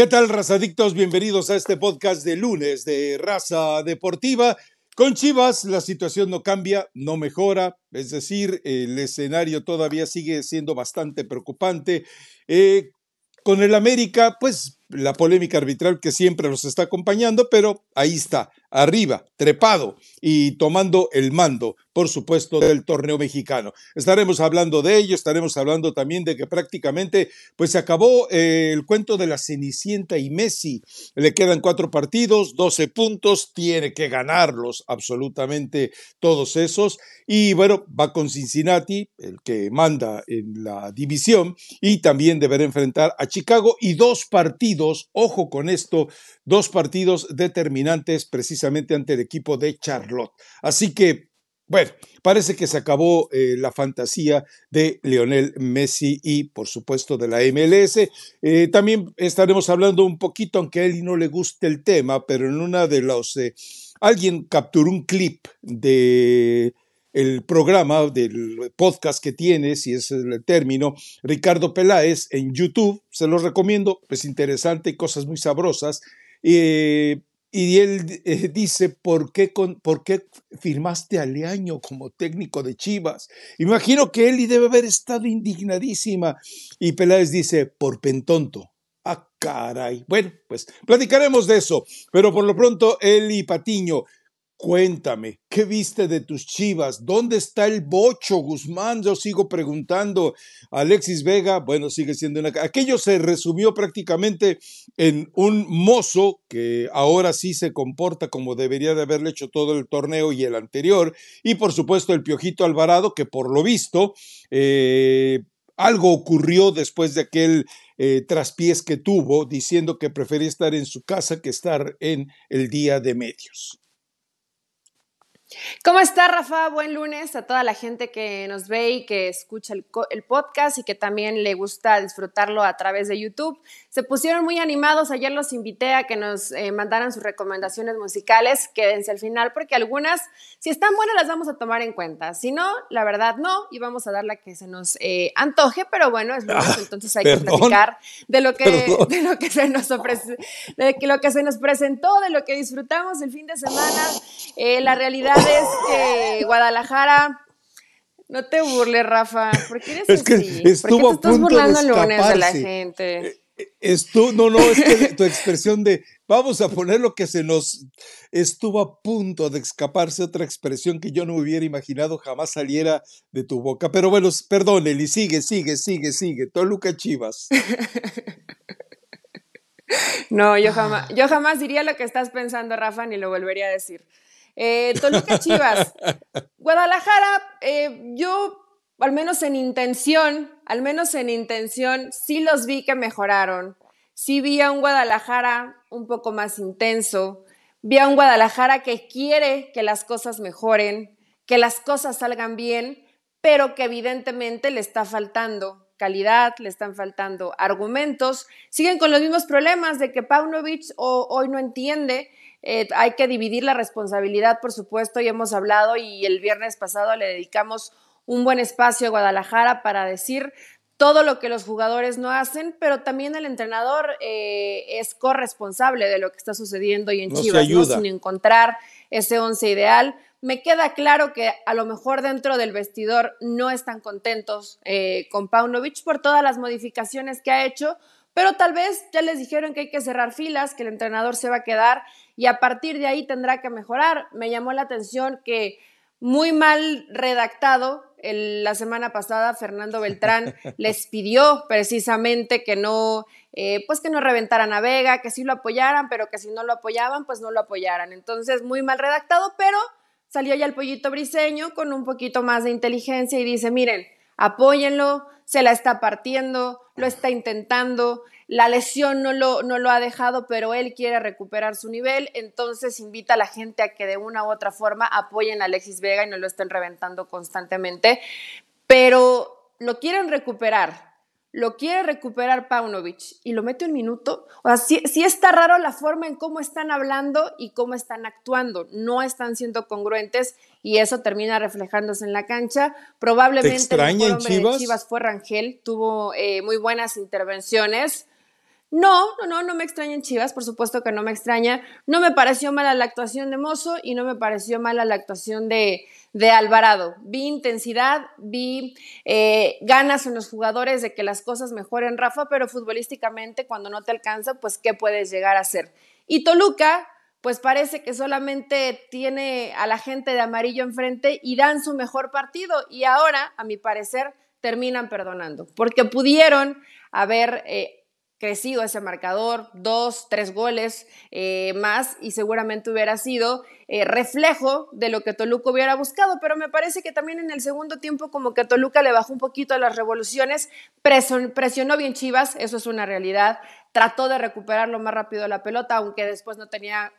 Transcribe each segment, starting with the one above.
¿Qué tal, razadictos? Bienvenidos a este podcast de lunes de Raza Deportiva. Con Chivas la situación no cambia, no mejora, es decir, el escenario todavía sigue siendo bastante preocupante. Eh, con el América, pues la polémica arbitral que siempre nos está acompañando, pero ahí está, arriba, trepado y tomando el mando, por supuesto, del torneo mexicano. Estaremos hablando de ello, estaremos hablando también de que prácticamente pues se acabó eh, el cuento de la Cenicienta y Messi. Le quedan cuatro partidos, 12 puntos, tiene que ganarlos absolutamente todos esos. Y bueno, va con Cincinnati, el que manda en la división, y también deberá enfrentar a Chicago y dos partidos ojo con esto, dos partidos determinantes precisamente ante el equipo de Charlotte. Así que, bueno, parece que se acabó eh, la fantasía de Lionel Messi y, por supuesto, de la MLS. Eh, también estaremos hablando un poquito, aunque a él no le guste el tema, pero en una de los... Eh, alguien capturó un clip de el programa del podcast que tiene, si es el término, Ricardo Peláez en YouTube. Se los recomiendo, es interesante, cosas muy sabrosas. Eh, y él eh, dice, ¿por qué, ¿por qué firmaste a Leaño como técnico de Chivas? Imagino que Eli debe haber estado indignadísima. Y Peláez dice, por pentonto. Ah, caray. Bueno, pues platicaremos de eso. Pero por lo pronto, Eli Patiño, Cuéntame, ¿qué viste de tus chivas? ¿Dónde está el bocho, Guzmán? Yo sigo preguntando. Alexis Vega, bueno, sigue siendo una... Aquello se resumió prácticamente en un mozo que ahora sí se comporta como debería de haberle hecho todo el torneo y el anterior. Y por supuesto el Piojito Alvarado, que por lo visto eh, algo ocurrió después de aquel eh, traspiés que tuvo, diciendo que prefería estar en su casa que estar en el día de medios. ¿Cómo está Rafa? Buen lunes a toda la gente que nos ve y que escucha el, podcast y que también le gusta disfrutarlo a través de YouTube. Se pusieron muy animados, ayer los invité a que nos eh, mandaran sus recomendaciones musicales, quédense al final porque algunas, si están buenas, las vamos a tomar en cuenta. Si no, la verdad no, y vamos a dar la que se nos eh, antoje, pero bueno, es lunes, ah, entonces hay que platicar de lo que, de lo que se nos ofrece, de lo que se nos presentó, de lo que disfrutamos el fin de semana, eh, la realidad es que Guadalajara. No te burles, Rafa. ¿Por qué eres es que estuvo ¿Por qué te estás burlando el lunes de la gente? Eh, eh, estuvo, no, no, es que tu expresión de vamos a poner lo que se nos estuvo a punto de escaparse otra expresión que yo no hubiera imaginado jamás saliera de tu boca. Pero bueno, perdón, Eli, sigue, sigue, sigue, sigue. Toluca Chivas. No, yo jamás, yo jamás diría lo que estás pensando, Rafa, ni lo volvería a decir. Eh, Toluca Chivas. Guadalajara, eh, yo al menos en intención, al menos en intención, sí los vi que mejoraron. Sí vi a un Guadalajara un poco más intenso. Vi a un Guadalajara que quiere que las cosas mejoren, que las cosas salgan bien, pero que evidentemente le está faltando calidad, le están faltando argumentos. Siguen con los mismos problemas de que Paunovic hoy no entiende eh, hay que dividir la responsabilidad, por supuesto, y hemos hablado y el viernes pasado le dedicamos un buen espacio a Guadalajara para decir todo lo que los jugadores no hacen, pero también el entrenador eh, es corresponsable de lo que está sucediendo y en Chivas, ¿no? sin encontrar ese once ideal. Me queda claro que a lo mejor dentro del vestidor no están contentos eh, con Paunovic por todas las modificaciones que ha hecho, pero tal vez ya les dijeron que hay que cerrar filas, que el entrenador se va a quedar y a partir de ahí tendrá que mejorar. Me llamó la atención que muy mal redactado, la semana pasada Fernando Beltrán les pidió precisamente que no, eh, pues que no reventaran a Vega, que sí lo apoyaran, pero que si no lo apoyaban, pues no lo apoyaran. Entonces, muy mal redactado, pero salió ya el pollito briseño con un poquito más de inteligencia y dice, miren, apóyenlo, se la está partiendo, lo está intentando, la lesión no lo, no lo ha dejado, pero él quiere recuperar su nivel, entonces invita a la gente a que de una u otra forma apoyen a Alexis Vega y no lo estén reventando constantemente, pero lo quieren recuperar, lo quiere recuperar Paunovic y lo mete un minuto. O sea, sí, está raro la forma en cómo están hablando y cómo están actuando. No están siendo congruentes y eso termina reflejándose en la cancha. Probablemente el mejor hombre Chivas? de Chivas fue Rangel, tuvo eh, muy buenas intervenciones. No, no, no, no me extrañan Chivas, por supuesto que no me extraña. No me pareció mala la actuación de Mozo y no me pareció mala la actuación de, de Alvarado. Vi intensidad, vi eh, ganas en los jugadores de que las cosas mejoren, Rafa, pero futbolísticamente cuando no te alcanza, pues ¿qué puedes llegar a hacer? Y Toluca, pues parece que solamente tiene a la gente de amarillo enfrente y dan su mejor partido y ahora, a mi parecer, terminan perdonando, porque pudieron haber... Eh, crecido ese marcador, dos, tres goles eh, más y seguramente hubiera sido eh, reflejo de lo que Toluca hubiera buscado, pero me parece que también en el segundo tiempo como que Toluca le bajó un poquito a las revoluciones, presionó bien Chivas, eso es una realidad, trató de recuperar lo más rápido la pelota, aunque después no tenía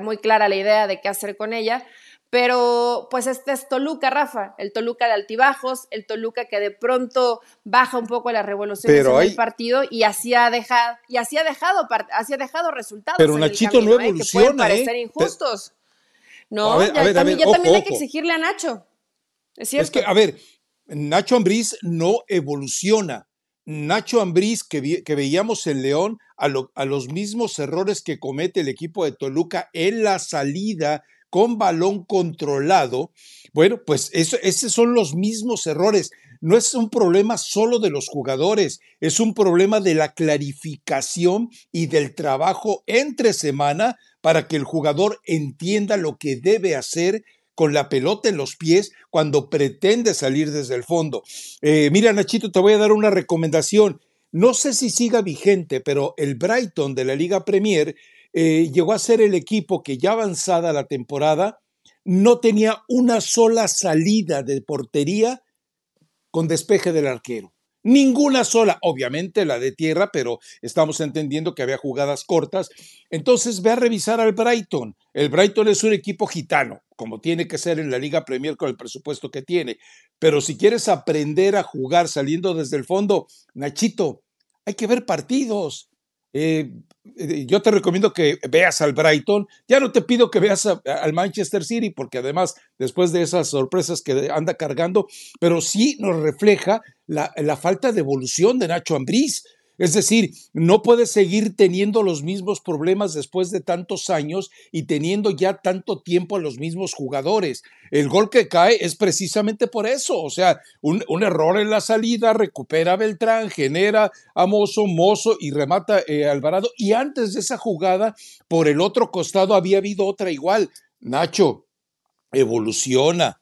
muy clara la idea de qué hacer con ella, pero pues este es Toluca, Rafa, el Toluca de altibajos, el Toluca que de pronto baja un poco las revoluciones en el partido y así ha dejado, y así ha dejado, así ha dejado resultados. Pero Nachito no evoluciona. ¿eh? Que pueden parecer injustos. No, ya, también, hay que exigirle a Nacho. Es cierto. Es que, a ver, Nacho Ambriz no evoluciona. Nacho Ambriz, que, que veíamos en León, a, a los mismos errores que comete el equipo de Toluca en la salida con balón controlado, bueno, pues eso, esos son los mismos errores. No es un problema solo de los jugadores, es un problema de la clarificación y del trabajo entre semana para que el jugador entienda lo que debe hacer con la pelota en los pies cuando pretende salir desde el fondo. Eh, mira, Nachito, te voy a dar una recomendación. No sé si siga vigente, pero el Brighton de la Liga Premier eh, llegó a ser el equipo que ya avanzada la temporada no tenía una sola salida de portería con despeje del arquero. Ninguna sola, obviamente la de tierra, pero estamos entendiendo que había jugadas cortas. Entonces ve a revisar al Brighton. El Brighton es un equipo gitano, como tiene que ser en la Liga Premier con el presupuesto que tiene. Pero si quieres aprender a jugar saliendo desde el fondo, Nachito, hay que ver partidos. Eh, eh, yo te recomiendo que veas al Brighton. Ya no te pido que veas al Manchester City, porque además, después de esas sorpresas que anda cargando, pero sí nos refleja la, la falta de evolución de Nacho Ambriz. Es decir, no puedes seguir teniendo los mismos problemas después de tantos años y teniendo ya tanto tiempo a los mismos jugadores. El gol que cae es precisamente por eso. O sea, un, error en la salida, recupera Beltrán, genera a Mozo, Mozo y remata eh, Alvarado. Y antes de esa jugada, por el otro costado había habido otra igual. Nacho, evoluciona.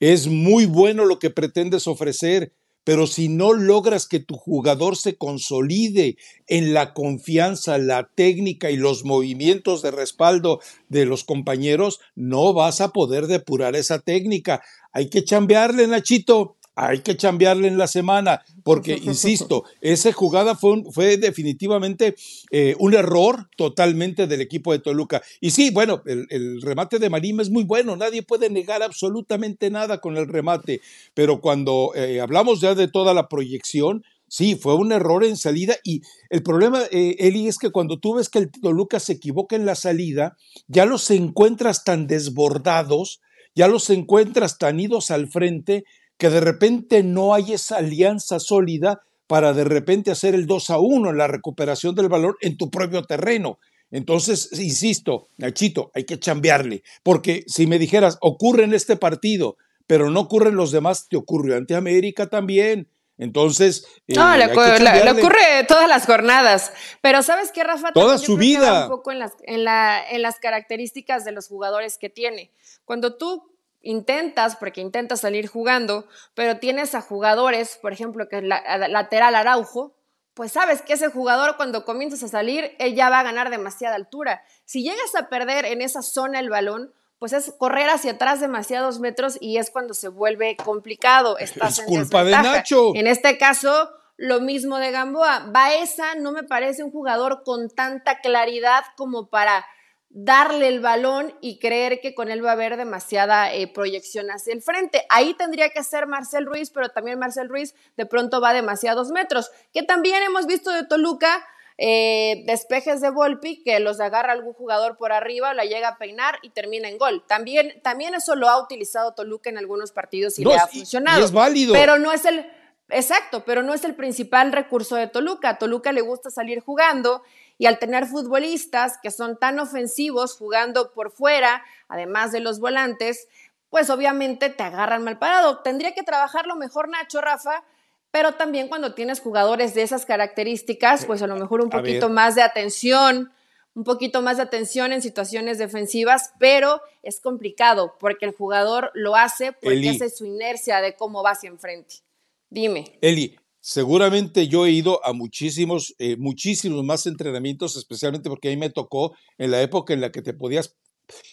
Es muy bueno lo que pretendes ofrecer pero si no logras que tu jugador se consolide en la confianza, la técnica y los movimientos de respaldo de los compañeros, no vas a poder depurar esa técnica. Hay que chambearle, Nachito hay que chambearle en la semana, porque, insisto, esa jugada fue, fue definitivamente eh, un error totalmente del equipo de Toluca. Y sí, bueno, el, remate de Marim es muy bueno, nadie puede negar absolutamente nada con el remate, pero cuando eh, hablamos ya de toda la proyección, Sí, fue un error en salida y el problema, eh, Eli, es que cuando tú ves que el Toluca se equivoca en la salida, ya los encuentras tan desbordados, ya los encuentras tan idos al frente que de repente no hay esa alianza sólida para de repente hacer el 2 a 1 en la recuperación del valor en tu propio terreno. Entonces, insisto, Nachito, hay que chambearle, porque si me dijeras, ocurre en este partido, pero no ocurre en los demás, te ocurrió ante América también. Entonces. No, eh, le, ocurre todas las jornadas. Pero ¿sabes qué, Rafa? Toda su vida. Un poco en las, en, la, en las características de los jugadores que tiene. Cuando tú intentas, porque intentas salir jugando, pero tienes a jugadores, por ejemplo, que es la, lateral Araujo, pues sabes que ese jugador cuando comienzas a salir, él ya va a ganar demasiada altura. Si llegas a perder en esa zona el balón, pues es correr hacia atrás demasiados metros y es cuando se vuelve complicado. Estás es culpa de Nacho. En este caso, lo mismo de Gamboa. Baeza no me parece un jugador con tanta claridad como para darle el balón y creer que con él va a haber demasiada eh, proyección hacia el frente. Ahí tendría que ser Marcel Ruiz, pero también Marcel Ruiz de pronto va demasiados metros, que también hemos visto de Toluca. Eh, despejes de Volpi que los agarra algún jugador por arriba, la llega a peinar y termina en gol. También, también eso lo ha utilizado Toluca en algunos partidos y le ha funcionado. es válido. Pero no es el, Exacto, pero no es el principal recurso de Toluca. A Toluca le gusta salir jugando y al tener futbolistas que son tan ofensivos jugando por fuera, además de los volantes, pues obviamente te agarran mal parado. Tendría que trabajarlo mejor Nacho, Rafa, pero también cuando tienes jugadores de esas características, pues a lo mejor un poquito más de atención, un poquito más de atención en situaciones defensivas, pero es complicado porque el jugador lo hace porque hace su inercia de cómo va hacia enfrente. Dime. Eli, seguramente yo he ido a muchísimos, eh, muchísimos más entrenamientos, especialmente porque a mí me tocó en la época en la que te podías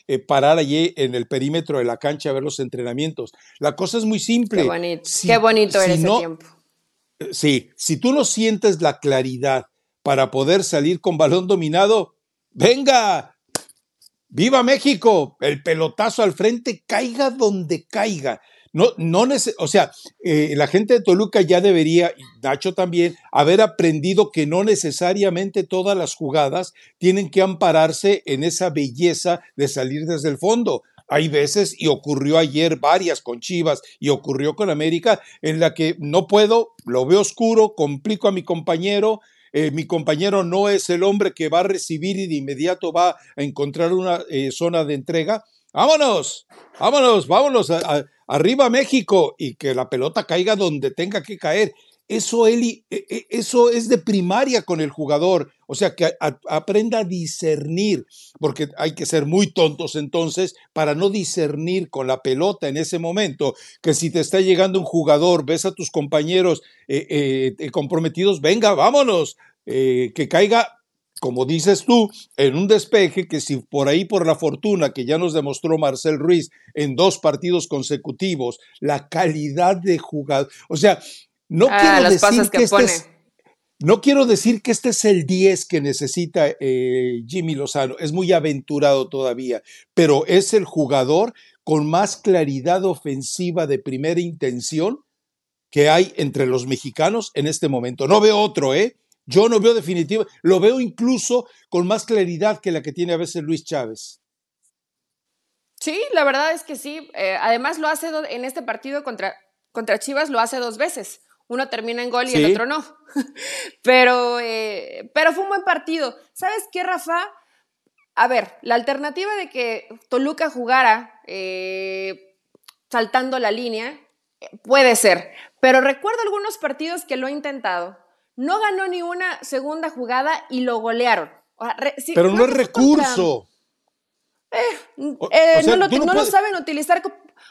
eh, parar allí en el perímetro de la cancha a ver los entrenamientos. La cosa es muy simple. Qué bonito, Qué bonito era ese tiempo. Sí, si tú no sientes la claridad para poder salir con balón dominado, venga, viva México, el pelotazo al frente, caiga donde caiga. No, no o sea, eh, la gente de Toluca ya debería, y Nacho también, haber aprendido que no necesariamente todas las jugadas tienen que ampararse en esa belleza de salir desde el fondo. Hay veces, y ocurrió ayer varias con Chivas, y ocurrió con América, en la que no puedo, lo veo oscuro, complico a mi compañero, eh, mi compañero no es el hombre que va a recibir y de inmediato va a encontrar una eh, zona de entrega. Vámonos, vámonos, vámonos, arriba México y que la pelota caiga donde tenga que caer. Eso, Eli, e, e, eso es de primaria con el jugador. O sea, que aprenda a discernir, porque hay que ser muy tontos entonces para no discernir con la pelota en ese momento, que si te está llegando un jugador, ves a tus compañeros eh, eh, eh, comprometidos, venga, vámonos, que caiga como dices tú, en un despeje que si por ahí por la fortuna que ya nos demostró Marcel Ruiz en dos partidos consecutivos, la calidad de jugador, o sea, no ah, quiero decir que, este es, no quiero decir que este es el 10 que necesita eh, Jimmy Lozano, es muy aventurado todavía, pero es el jugador con más claridad ofensiva de primera intención que hay entre los mexicanos en este momento. No veo otro, ¿eh? Yo no veo definitivo, lo veo incluso con más claridad que la que tiene a veces Luis Chávez. Sí, la verdad es que sí. Eh, además lo hace en este partido contra, contra Chivas, lo hace dos veces uno termina en gol y el otro no. pero, eh, pero fue un buen partido. ¿Sabes qué, Rafa? A ver, la alternativa de que Toluca jugara eh, saltando la línea puede ser, pero recuerdo algunos partidos que lo ha intentado. No ganó ni una segunda jugada y lo golearon. pero no es recurso. no, lo, saben utilizar.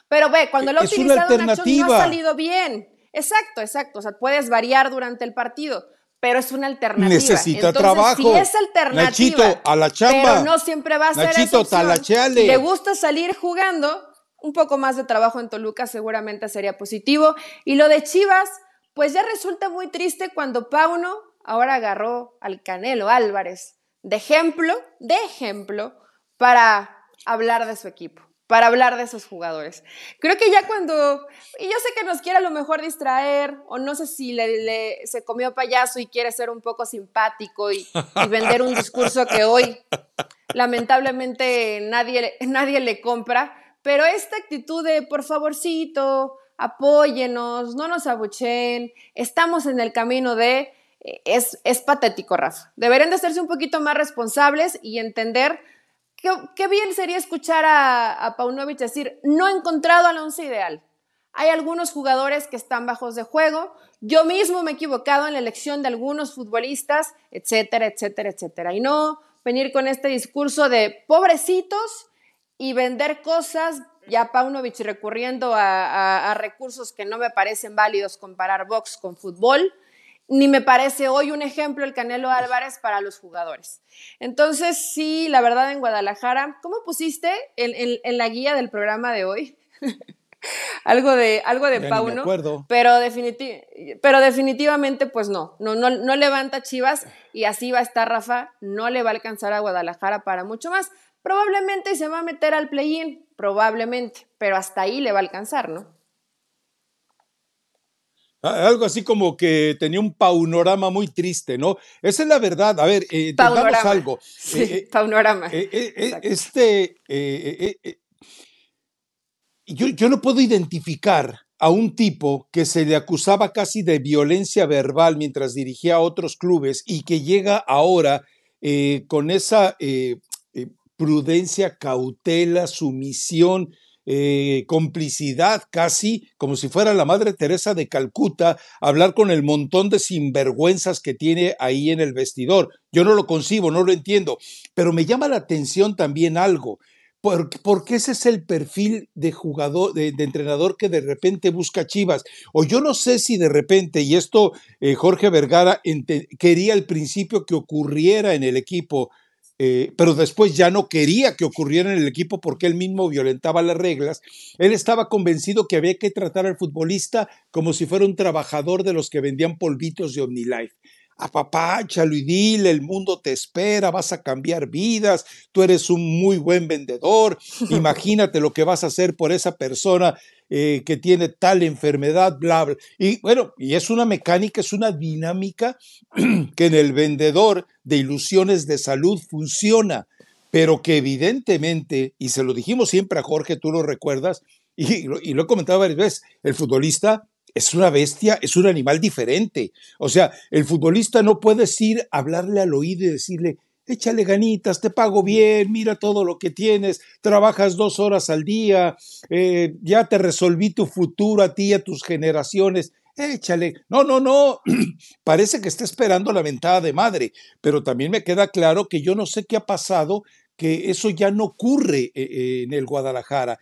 Pero ve, cuando lo ha utilizado Nacho no ha salido bien. Exacto, exacto. O sea, puedes variar durante el partido, pero es una alternativa. Necesita trabajo. Si es alternativa. Nachito, a la chamba. Pero no siempre va a ser Nachito, talacheale. Le gusta salir jugando. Un poco más de trabajo en Toluca seguramente sería positivo. Y lo de Chivas, pues ya resulta muy triste cuando Pauno ahora agarró al Canelo Álvarez de ejemplo, de ejemplo, para hablar de su equipo para hablar de esos jugadores. Creo que ya cuando, y yo sé que nos quiere a lo mejor distraer, o no sé si le, se comió payaso y quiere ser un poco simpático y, vender un discurso que hoy lamentablemente nadie, nadie le compra, pero esta actitud de por favorcito, apóyenos, no nos abuchen, estamos en el camino de... Eh, es, es patético, Rafa. Deberían de hacerse un poquito más responsables y entender Qué, bien sería escuchar a, a Paunovic decir, no he encontrado al once ideal. Hay algunos jugadores que están bajos de juego. Yo mismo me he equivocado en la elección de algunos futbolistas, etcétera, etcétera, etcétera. Y no venir con este discurso de pobrecitos y vender cosas, ya Paunovic recurriendo a, a recursos que no me parecen válidos comparar box con fútbol ni me parece hoy un ejemplo el Canelo Álvarez para los jugadores. Entonces, sí, la verdad en Guadalajara, ¿cómo pusiste en, la guía del programa de hoy? algo de, algo de Pauno, pero, pero definitivamente pues no, no, no, no levanta Chivas y así va a estar Rafa, no le va a alcanzar a Guadalajara para mucho más. Probablemente se va a meter al play-in, probablemente, pero hasta ahí le va a alcanzar, ¿no? Ah, algo así como que tenía un panorama muy triste, ¿no? Esa es la verdad. A ver, eh, algo. Sí, eh, eh, panorama. Eh, este, yo, yo no puedo identificar a un tipo que se le acusaba casi de violencia verbal mientras dirigía a otros clubes y que llega ahora eh, con esa eh, prudencia, cautela, sumisión, complicidad casi, como si fuera la Madre Teresa de Calcuta, hablar con el montón de sinvergüenzas que tiene ahí en el vestidor. Yo no lo concibo, no lo entiendo, pero me llama la atención también algo porque ese es el perfil de jugador, de, entrenador que de repente busca Chivas. O yo no sé si de repente, y esto eh, Jorge Vergara quería al principio que ocurriera en el equipo, eh, pero después ya no quería que ocurriera en el equipo porque él mismo violentaba las reglas. Él estaba convencido que había que tratar al futbolista como si fuera un trabajador de los que vendían polvitos de OmniLife apapáchalo y dile, el mundo te espera, vas a cambiar vidas, tú eres un muy buen vendedor, imagínate lo que vas a hacer por esa persona eh, que tiene tal enfermedad, bla, bla. Y bueno, y es una mecánica, es una dinámica que en el vendedor de ilusiones de salud funciona, pero que evidentemente, y se lo dijimos siempre a Jorge, tú lo recuerdas, y lo he comentado varias veces, el futbolista es una bestia, es un animal diferente. O sea, el futbolista no puede ir a hablarle al oído y decirle, échale ganitas, te pago bien, mira todo lo que tienes, trabajas dos horas al día, eh, ya te resolví tu futuro a ti y a tus generaciones, échale. No, no, no, parece que está esperando la ventada de madre, pero también me queda claro que yo no sé qué ha pasado que eso ya no ocurre eh, eh, en el Guadalajara.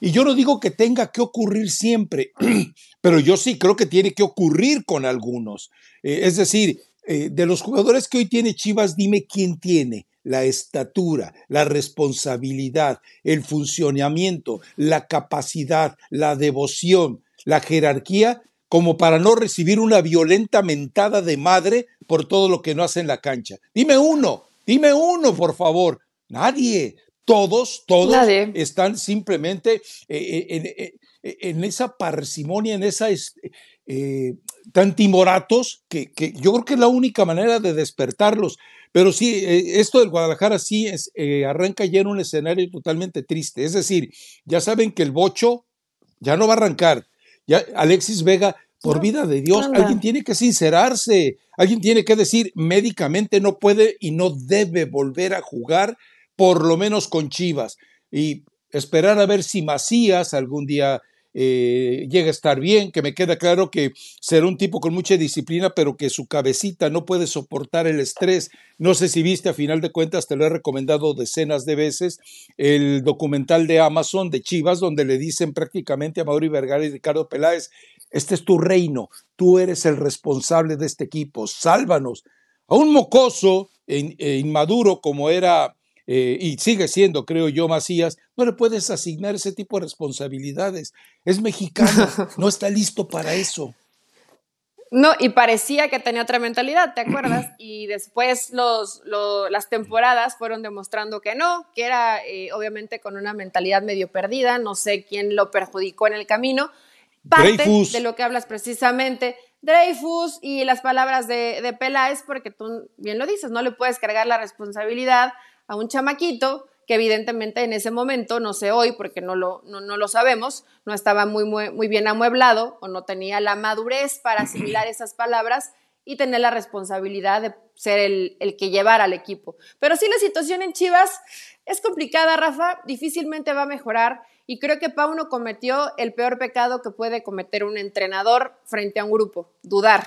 Y yo no digo que tenga que ocurrir siempre, pero yo sí creo que tiene que ocurrir con algunos. Es decir, de los jugadores que hoy tiene Chivas, dime quién tiene la estatura, la responsabilidad, el funcionamiento, la capacidad, la devoción, la jerarquía, como para no recibir una violenta mentada de madre por todo lo que no hace en la cancha. Dime uno, dime uno, por favor. Nadie. Todos, todos están simplemente eh, eh, eh, en, esa parsimonia, en esa tan timoratos, que, yo creo que es la única manera de despertarlos. Pero sí, esto del Guadalajara sí es, arranca ya en un escenario totalmente triste. Es decir, ya saben que el bocho ya no va a arrancar. Ya Alexis Vega, por vida de Dios, alguien tiene que sincerarse, alguien tiene que decir médicamente no puede y no debe volver a jugar por lo menos con Chivas, y esperar a ver si Macías algún día eh, llega a estar bien, que me queda claro que será un tipo con mucha disciplina, pero que su cabecita no puede soportar el estrés. No sé si viste, a final de cuentas, te lo he recomendado decenas de veces, el documental de Amazon de Chivas, donde le dicen prácticamente a Mauri Vergara y Ricardo Peláez, este es tu reino, tú eres el responsable de este equipo, sálvanos. A un mocoso e inmaduro como era eh, y sigue siendo, creo yo, Macías, no le puedes asignar ese tipo de responsabilidades. Es mexicano, no está listo para eso. No, y parecía que tenía otra mentalidad, ¿te acuerdas? Y después los, las temporadas fueron demostrando que no, que era eh, obviamente con una mentalidad medio perdida, no sé quién lo perjudicó en el camino. Parte de lo que hablas precisamente, Dreyfus y las palabras de, de Peláez, porque tú bien lo dices, no le puedes cargar la responsabilidad a un chamaquito que evidentemente en ese momento, no sé hoy porque no lo, no, lo sabemos, no estaba muy, muy, muy, bien amueblado o no tenía la madurez para asimilar esas palabras y tener la responsabilidad de ser el, el que llevara al equipo. Pero sí la situación en Chivas es complicada, Rafa, difícilmente va a mejorar y creo que Pauno cometió el peor pecado que puede cometer un entrenador frente a un grupo, dudar.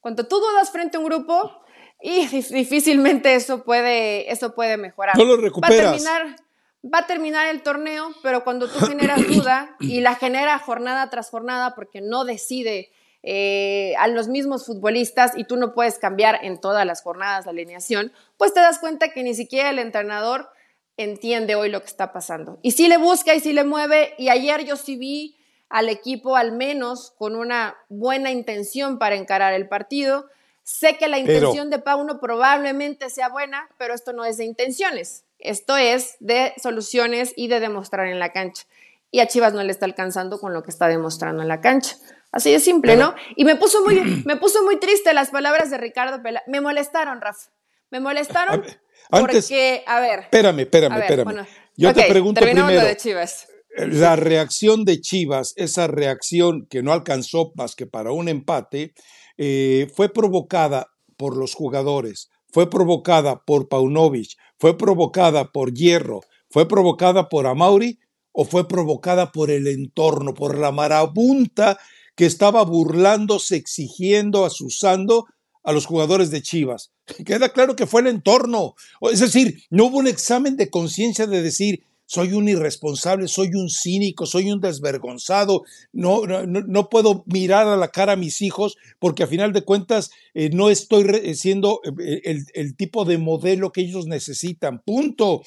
Cuando tú dudas frente a un grupo, y difícilmente eso puede, eso puede mejorar. No lo recuperas. Va a, terminar, va a terminar el torneo, pero cuando tú generas duda y la genera jornada tras jornada porque no decide eh, a los mismos futbolistas y tú no puedes cambiar en todas las jornadas la alineación, pues te das cuenta que ni siquiera el entrenador entiende hoy lo que está pasando. Y sí le busca y sí le mueve, y ayer yo sí vi al equipo al menos con una buena intención para encarar el partido, Sé que la intención de Pauno probablemente sea buena, pero esto no es de intenciones. Esto es de soluciones y de demostrar en la cancha. Y a Chivas no le está alcanzando con lo que está demostrando en la cancha. Así de simple, ¿no? Y me puso muy, me puso muy triste las palabras de Ricardo Pela. Me molestaron, Rafa. Me molestaron porque, a ver. Espérame, espérame, espérame. Yo te pregunto primero. de Chivas. la reacción de Chivas, esa reacción que no alcanzó más que para un empate, eh, fue provocada por los jugadores, fue provocada por Paunovic, fue provocada por Hierro, fue provocada por Amauri o fue provocada por el entorno, por la marabunta que estaba burlándose, exigiendo, asusando a los jugadores de Chivas. Queda claro que fue el entorno. Es decir, no hubo un examen de conciencia de decir, soy un irresponsable, soy un cínico, soy un desvergonzado, no, no, no, puedo mirar a la cara a mis hijos porque a final de cuentas eh, no estoy eh, siendo eh, el, el, tipo de modelo que ellos necesitan. Punto.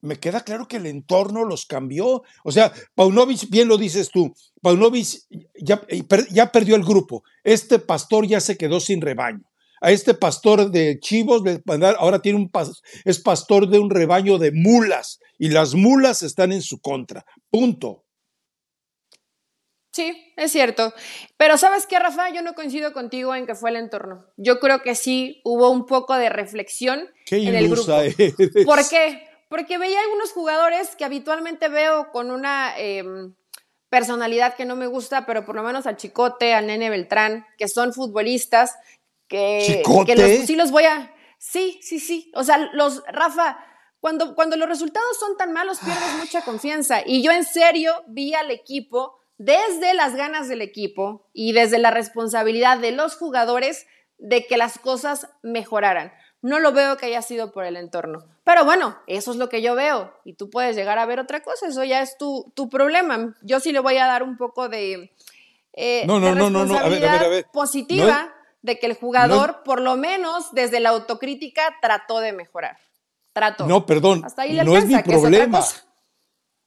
Me queda claro que el entorno los cambió. O sea, Paunovic, bien lo dices tú, Paunovic ya, ya perdió el grupo. Este pastor ya se quedó sin rebaño a este pastor de chivos, ahora tiene un es pastor de un rebaño de mulas y las mulas están en su contra. Punto. Sí, es cierto. Pero sabes qué, Rafa, yo no coincido contigo en que fue el entorno. Yo creo que sí hubo un poco de reflexión en el grupo. ¿Por qué? Porque veía algunos jugadores que habitualmente veo con una em, personalidad que no me gusta, pero por lo menos al Chicote, al Nene Beltrán, que son futbolistas, que, que los, sí los voy a... Sí, sí, sí. O sea, los, Rafa, cuando, cuando los resultados son tan malos, pierdes mucha confianza. Y yo en serio vi al equipo desde las ganas del equipo y desde la responsabilidad de los jugadores de que las cosas mejoraran. No lo veo que haya sido por el entorno. Pero bueno, eso es lo que yo veo. Y tú puedes llegar a ver otra cosa. Eso ya es tu, tu problema. Yo sí le voy a dar un poco de, eh, no, no, no, no, no, a ver, a ver, a ver. positiva de que el jugador, por lo menos desde la autocrítica, trató de mejorar. Trato. No, perdón. no es mi problema.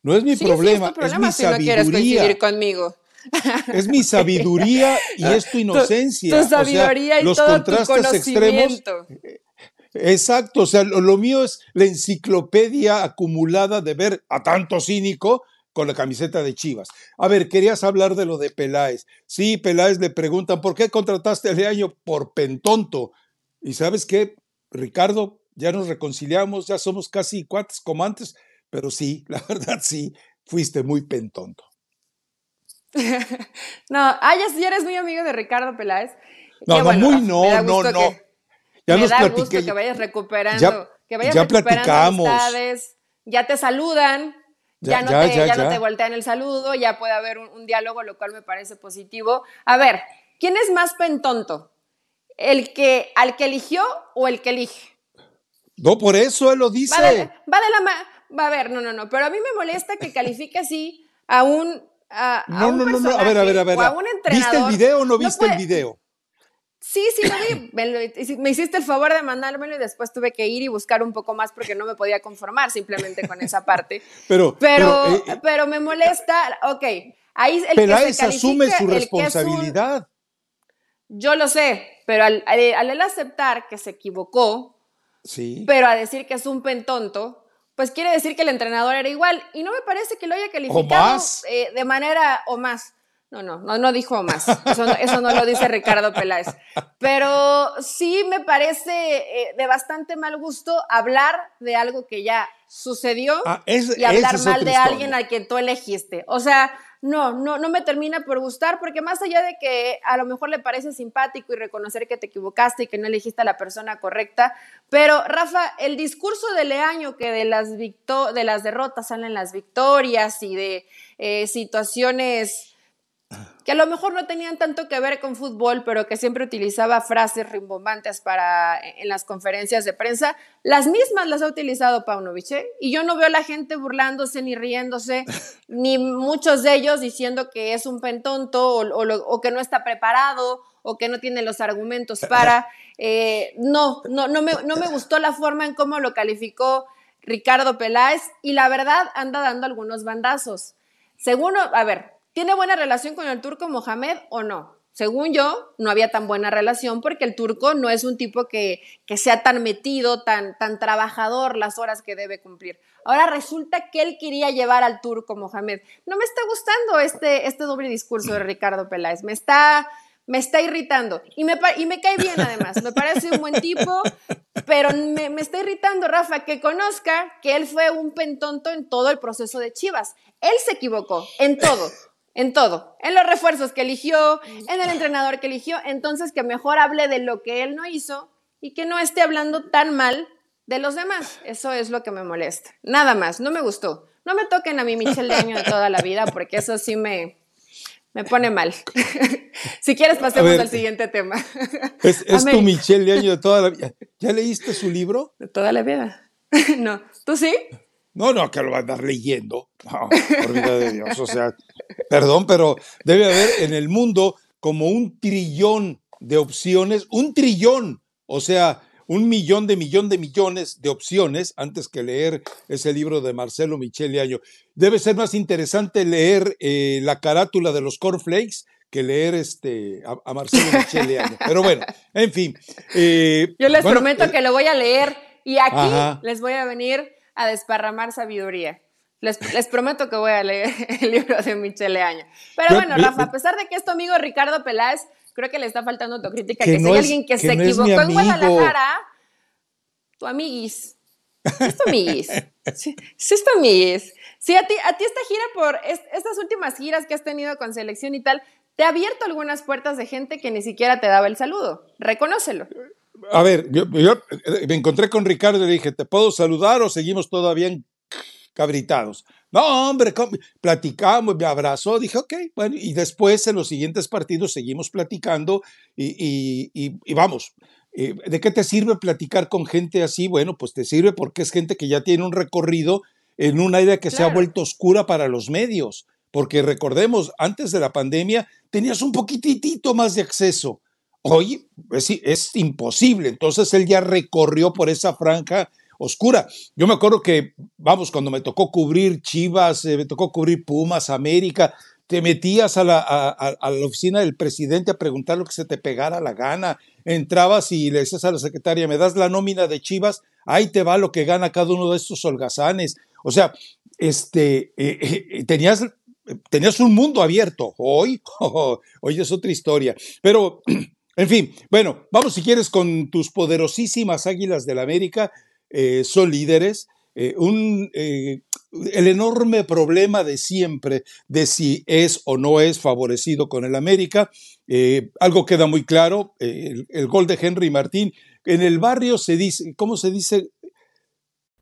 no es mi problema. es, mi sabiduría. No conmigo. Es mi sabiduría y es tu inocencia. Tu, sabiduría y los todo contrastes extremos. Exacto, o sea, lo, mío es la enciclopedia acumulada de ver a tanto cínico con la camiseta de Chivas. A ver, querías hablar de lo de Peláez. Sí, Peláez le preguntan, ¿por qué contrataste el año por pentonto? Y sabes qué, Ricardo, ya nos reconciliamos, ya somos casi cuates como antes, pero sí, la verdad sí, fuiste muy pentonto. no, ah, ya, eres muy amigo de Ricardo Peláez. No, no, muy no, no, no. Ya me nos da gusto que vayas recuperando, ya, que vayas ya platicamos. ya te saludan, ya, no, te, ya, no te voltean el saludo, ya puede haber un, un, diálogo, lo cual me parece positivo. A ver, ¿quién es más pentonto? ¿El que al que eligió o el que elige? No, por eso él lo dice. Va de, la va a ver, no, no, no, pero a mí me molesta que califique así a un a, no, no, no, no, a ver, a ver, a ver. ¿Viste el video o no viste el video? Sí, sí lo vi. Me, hiciste el favor de mandármelo y después tuve que ir y buscar un poco más porque no me podía conformar simplemente con esa parte. pero, pero, eh, eh, pero, me molesta. Ok, ahí el que se asume su responsabilidad. yo lo sé, pero al, al, al aceptar que se equivocó, pero a decir que es un pentonto, pues quiere decir que el entrenador era igual. Y no me parece que lo haya calificado eh, de manera o más. No, no, no, no dijo más. Eso no, lo dice Ricardo Peláez. Pero sí me parece eh, de bastante mal gusto hablar de algo que ya sucedió ah, y hablar mal de alguien al que tú elegiste. O sea, no, no, no me termina por gustar, porque más allá de que a lo mejor le parece simpático y reconocer que te equivocaste y que no elegiste a la persona correcta, pero Rafa, el discurso de Leaño que de las, de las derrotas salen las victorias y de eh, situaciones que a lo mejor no tenían tanto que ver con fútbol, pero que siempre utilizaba frases rimbombantes para en las conferencias de prensa, las mismas las ha utilizado Paunovic, ¿eh? y yo no veo a la gente burlándose ni riéndose, ni muchos de ellos diciendo que es un pentonto o, o, que no está preparado o que no tiene los argumentos para. Eh, no, no, no me, no me gustó la forma en cómo lo calificó Ricardo Peláez y la verdad anda dando algunos bandazos. Según, a ver, ¿Tiene buena relación con el turco Mohamed o no? Según yo, no había tan buena relación porque el turco no es un tipo que, sea tan metido, tan, tan trabajador las horas que debe cumplir. Ahora resulta que él quería llevar al turco Mohamed. No me está gustando este, este doble discurso de Ricardo Peláez. Me está, me está irritando. Y me, y me cae bien además. Me parece un buen tipo, pero me, me, está irritando, Rafa, que conozca que él fue un pentonto en todo el proceso de Chivas. Él se equivocó en todo, en todo, en los refuerzos que eligió, en el entrenador que eligió, entonces que mejor hable de lo que él no hizo y que no esté hablando tan mal de los demás. Eso es lo que me molesta. Nada más, no me gustó. No me toquen a mi Michelle de año de toda la vida porque eso sí me, me pone mal. si quieres, pasemos al siguiente tema. Es, tu Michelle de año de toda la vida. ¿Ya leíste su libro? De toda la vida. no. ¿Tú sí? No, no, que lo vas a andar leyendo. No, por vida de Dios. O sea, perdón, pero debe haber en el mundo como un trillón de opciones, un trillón. O sea, un millón de millón de millones de opciones antes que leer ese libro de Marcelo Michele Año. Debe ser más interesante leer eh, la carátula de los cornflakes que leer este, a, Marcelo Michele Año. Pero bueno, en fin. Eh, Yo les prometo eh, que lo voy a leer y aquí les voy a venir a desparramar sabiduría. Les, prometo que voy a leer el libro de Michele Año. Pero bueno, Rafa, a pesar de que es tu amigo Ricardo Peláez, creo que le está faltando autocrítica, que, que si hay alguien que, se equivocó en Guadalajara, tu amiguis. Es tu amiguis. Sí, es tu amiguis. Sí, a ti, a ti esta gira por estas últimas giras que has tenido con selección y tal, te ha abierto algunas puertas de gente que ni siquiera te daba el saludo. Reconócelo. A ver, yo, eh, me encontré con Ricardo y le dije, ¿te puedo saludar o seguimos todavía cabritados? No, hombre, platicamos, me abrazó, dije, ok, bueno, y después en los siguientes partidos seguimos platicando y, y, vamos. Eh, ¿De qué te sirve platicar con gente así? Bueno, pues te sirve porque es gente que ya tiene un recorrido en un área que se ha vuelto oscura para los medios. Porque recordemos, antes de la pandemia tenías un poquitito más de acceso. Hoy es, es imposible. Entonces él ya recorrió por esa franja oscura. Yo me acuerdo que, vamos, cuando me tocó cubrir Chivas, eh, me tocó cubrir Pumas, América, te metías a la, a, la, oficina del presidente a preguntar lo que se te pegara la gana, entrabas y le decías a la secretaria, me das la nómina de Chivas, ahí te va lo que gana cada uno de estos holgazanes. O sea, este, eh, eh, tenías, tenías un mundo abierto. Hoy, hoy es otra historia. Pero, en fin, bueno, vamos si quieres con tus poderosísimas Águilas del América. Eh, son líderes. Eh, un, eh, el enorme problema de siempre de si es o no es favorecido con el América. algo queda muy claro, el, el, gol de Henry Martín. En el barrio se dice, ¿cómo se dice?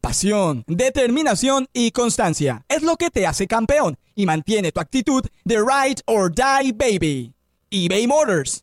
Pasión, determinación y constancia es lo que te hace campeón y mantiene tu actitud de ride or die baby. eBay Motors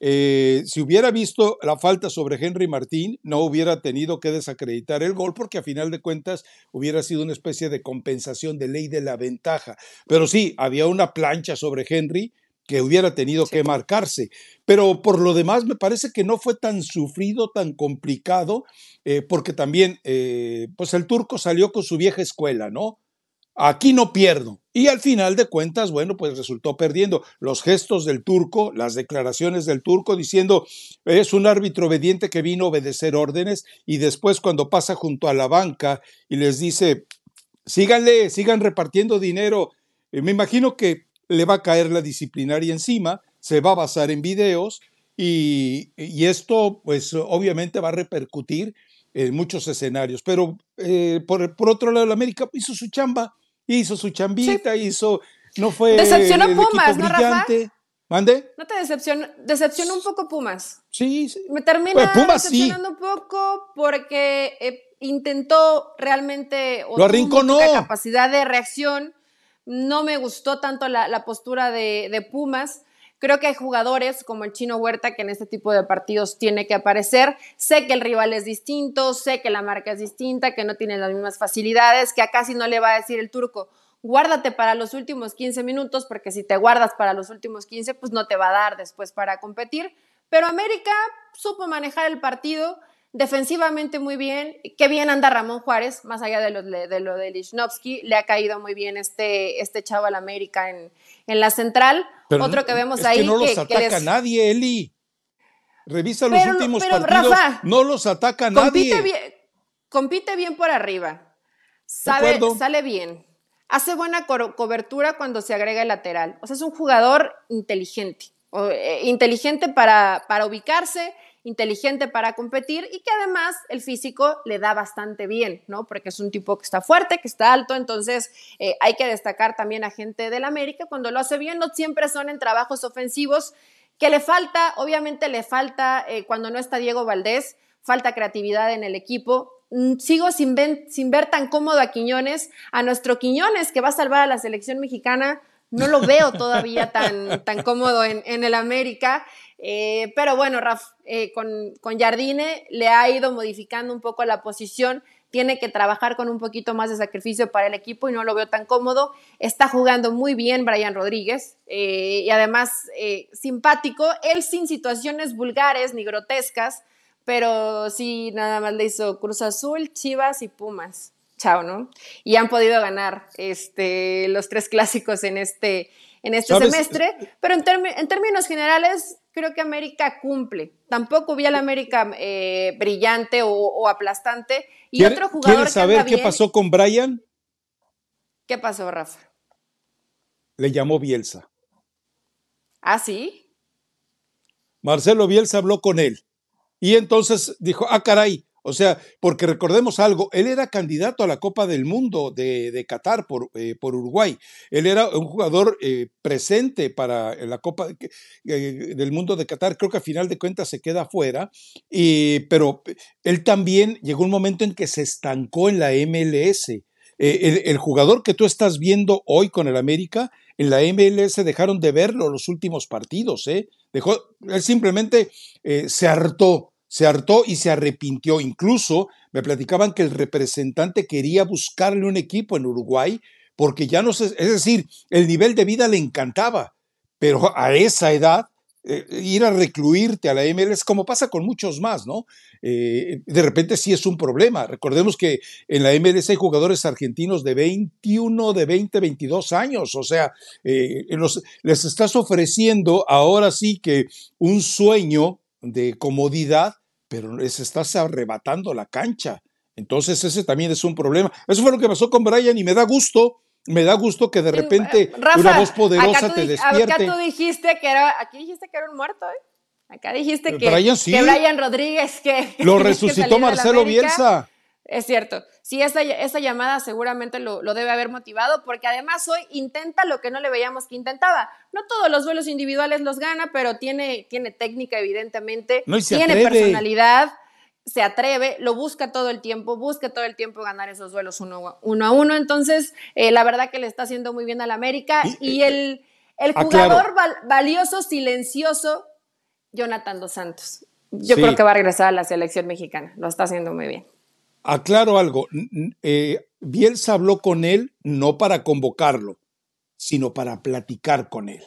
eh, si hubiera visto la falta sobre Henry Martín, no hubiera tenido que desacreditar el gol porque a final de cuentas hubiera sido una especie de compensación de ley de la ventaja. Pero sí, había una plancha sobre Henry que hubiera tenido que marcarse. Pero por lo demás me parece que no fue tan sufrido, tan complicado, eh, porque también, eh, pues el turco salió con su vieja escuela, ¿no? Aquí no pierdo. Y al final de cuentas, bueno, pues resultó perdiendo. Los gestos del turco, las declaraciones del turco diciendo es un árbitro obediente que vino a obedecer órdenes y después cuando pasa junto a la banca y les dice, síganle, sigan repartiendo dinero. Eh, me imagino que le va a caer la disciplinaria encima, se va a basar en videos y, esto pues obviamente va a repercutir en muchos escenarios. Pero eh, por, por otro lado, la América hizo su chamba hizo su chambita, hizo, no fue. Decepcionó Pumas, ¿no, Rafa? ¿Mande? ¿No te decepcionó, decepcionó un poco Pumas? Sí, sí. Me termina decepcionando un poco porque eh, intentó realmente o Lo arrinconó. capacidad de reacción. No me gustó tanto la, postura de, de Pumas. Creo que hay jugadores como el Chino Huerta que en este tipo de partidos tiene que aparecer. Sé que el rival es distinto, sé que la marca es distinta, que no tiene las mismas facilidades, que a casi no le va a decir el turco, guárdate para los últimos 15 minutos, porque si te guardas para los últimos 15, pues no te va a dar después para competir. Pero América supo manejar el partido defensivamente muy bien. Qué bien anda Ramón Juárez, más allá de lo de, lo de Lichnowsky, le ha caído muy bien este, este chavo al América en, en la central. Otro que vemos ahí. Que no los ataca nadie, Eli. Revisa los últimos partidos. no los ataca nadie. Bien, compite bien por arriba. Sabe, sale bien. Hace buena cobertura cuando se agrega el lateral. O sea, es un jugador inteligente. Eh, inteligente para, para ubicarse, inteligente para competir y que además el físico le da bastante bien, ¿no? Porque es un tipo que está fuerte, que está alto, entonces eh, hay que destacar también a gente del América cuando lo hace bien, no siempre son en trabajos ofensivos, que le falta, obviamente le falta eh, cuando no está Diego Valdés, falta creatividad en el equipo, Mm, sigo sin, sin ver tan cómodo a Quiñones, a nuestro Quiñones que va a salvar a la selección mexicana, no lo veo todavía tan, tan cómodo en, el América. Eh, pero bueno, Raf, eh, con, con Jardine le ha ido modificando un poco la posición. Tiene que trabajar con un poquito más de sacrificio para el equipo y no lo veo tan cómodo. Está jugando muy bien Brian Rodríguez eh, y además simpático. Él sin situaciones vulgares ni grotescas pero sí, nada más le hizo Cruz Azul, Chivas y Pumas. Chao, ¿no? Y han podido ganar este, los tres clásicos en este, en este semestre, pero en, en, términos generales creo que América cumple. Tampoco vi a la América eh, brillante o, aplastante. Y otro jugador ¿Quieres saber qué pasó con Brian? ¿Qué pasó, Rafa? Le llamó Bielsa. ¿Ah, sí? Marcelo Bielsa habló con él y entonces dijo, ah, caray, o sea, porque recordemos algo, él era candidato a la Copa del Mundo de, Qatar por, eh, por, Uruguay. Él era un jugador eh, presente para la Copa eh, del Mundo de Qatar. Creo que a final de cuentas se queda fuera. pero él también llegó un momento en que se estancó en la MLS. El, el, jugador que tú estás viendo hoy con el América, en la MLS dejaron de verlo los últimos partidos. ¿eh? Dejó, él simplemente se hartó se hartó y se arrepintió. Incluso me platicaban que el representante quería buscarle un equipo en Uruguay porque ya no sé, es decir, el nivel de vida le encantaba, pero a esa edad eh, ir a recluirte a la MLS, como pasa con muchos más, ¿no? Eh, de repente sí es un problema. Recordemos que en la MLS hay jugadores argentinos de 21, de 20, 22 años, o sea, eh, les estás ofreciendo ahora sí que un sueño de comodidad, pero les estás arrebatando la cancha. Entonces ese también es un problema. Eso fue lo que pasó con Brian y me da gusto, me da gusto que de repente eh, una voz poderosa te despierte. Acá tú dijiste que era, aquí dijiste que era un muerto, ¿eh? Acá dijiste que Brian, que Brian Rodríguez que lo resucitó Marcelo Bielsa. Es cierto. Sí, esa, esa llamada seguramente lo, debe haber motivado, porque además hoy intenta lo que no le veíamos que intentaba. No todos los vuelos individuales los gana, pero tiene, tiene técnica, evidentemente, tiene personalidad, se atreve, lo busca todo el tiempo, busca todo el tiempo ganar esos duelos uno, a uno. Entonces, eh, la verdad que le está haciendo muy bien al América. Y, el, el ah, jugador valioso, silencioso, Jonathan Dos Santos. Yo creo que va a regresar a la selección mexicana. Lo está haciendo muy bien aclaro algo, eh, Bielsa habló con él no para convocarlo, sino para platicar con él.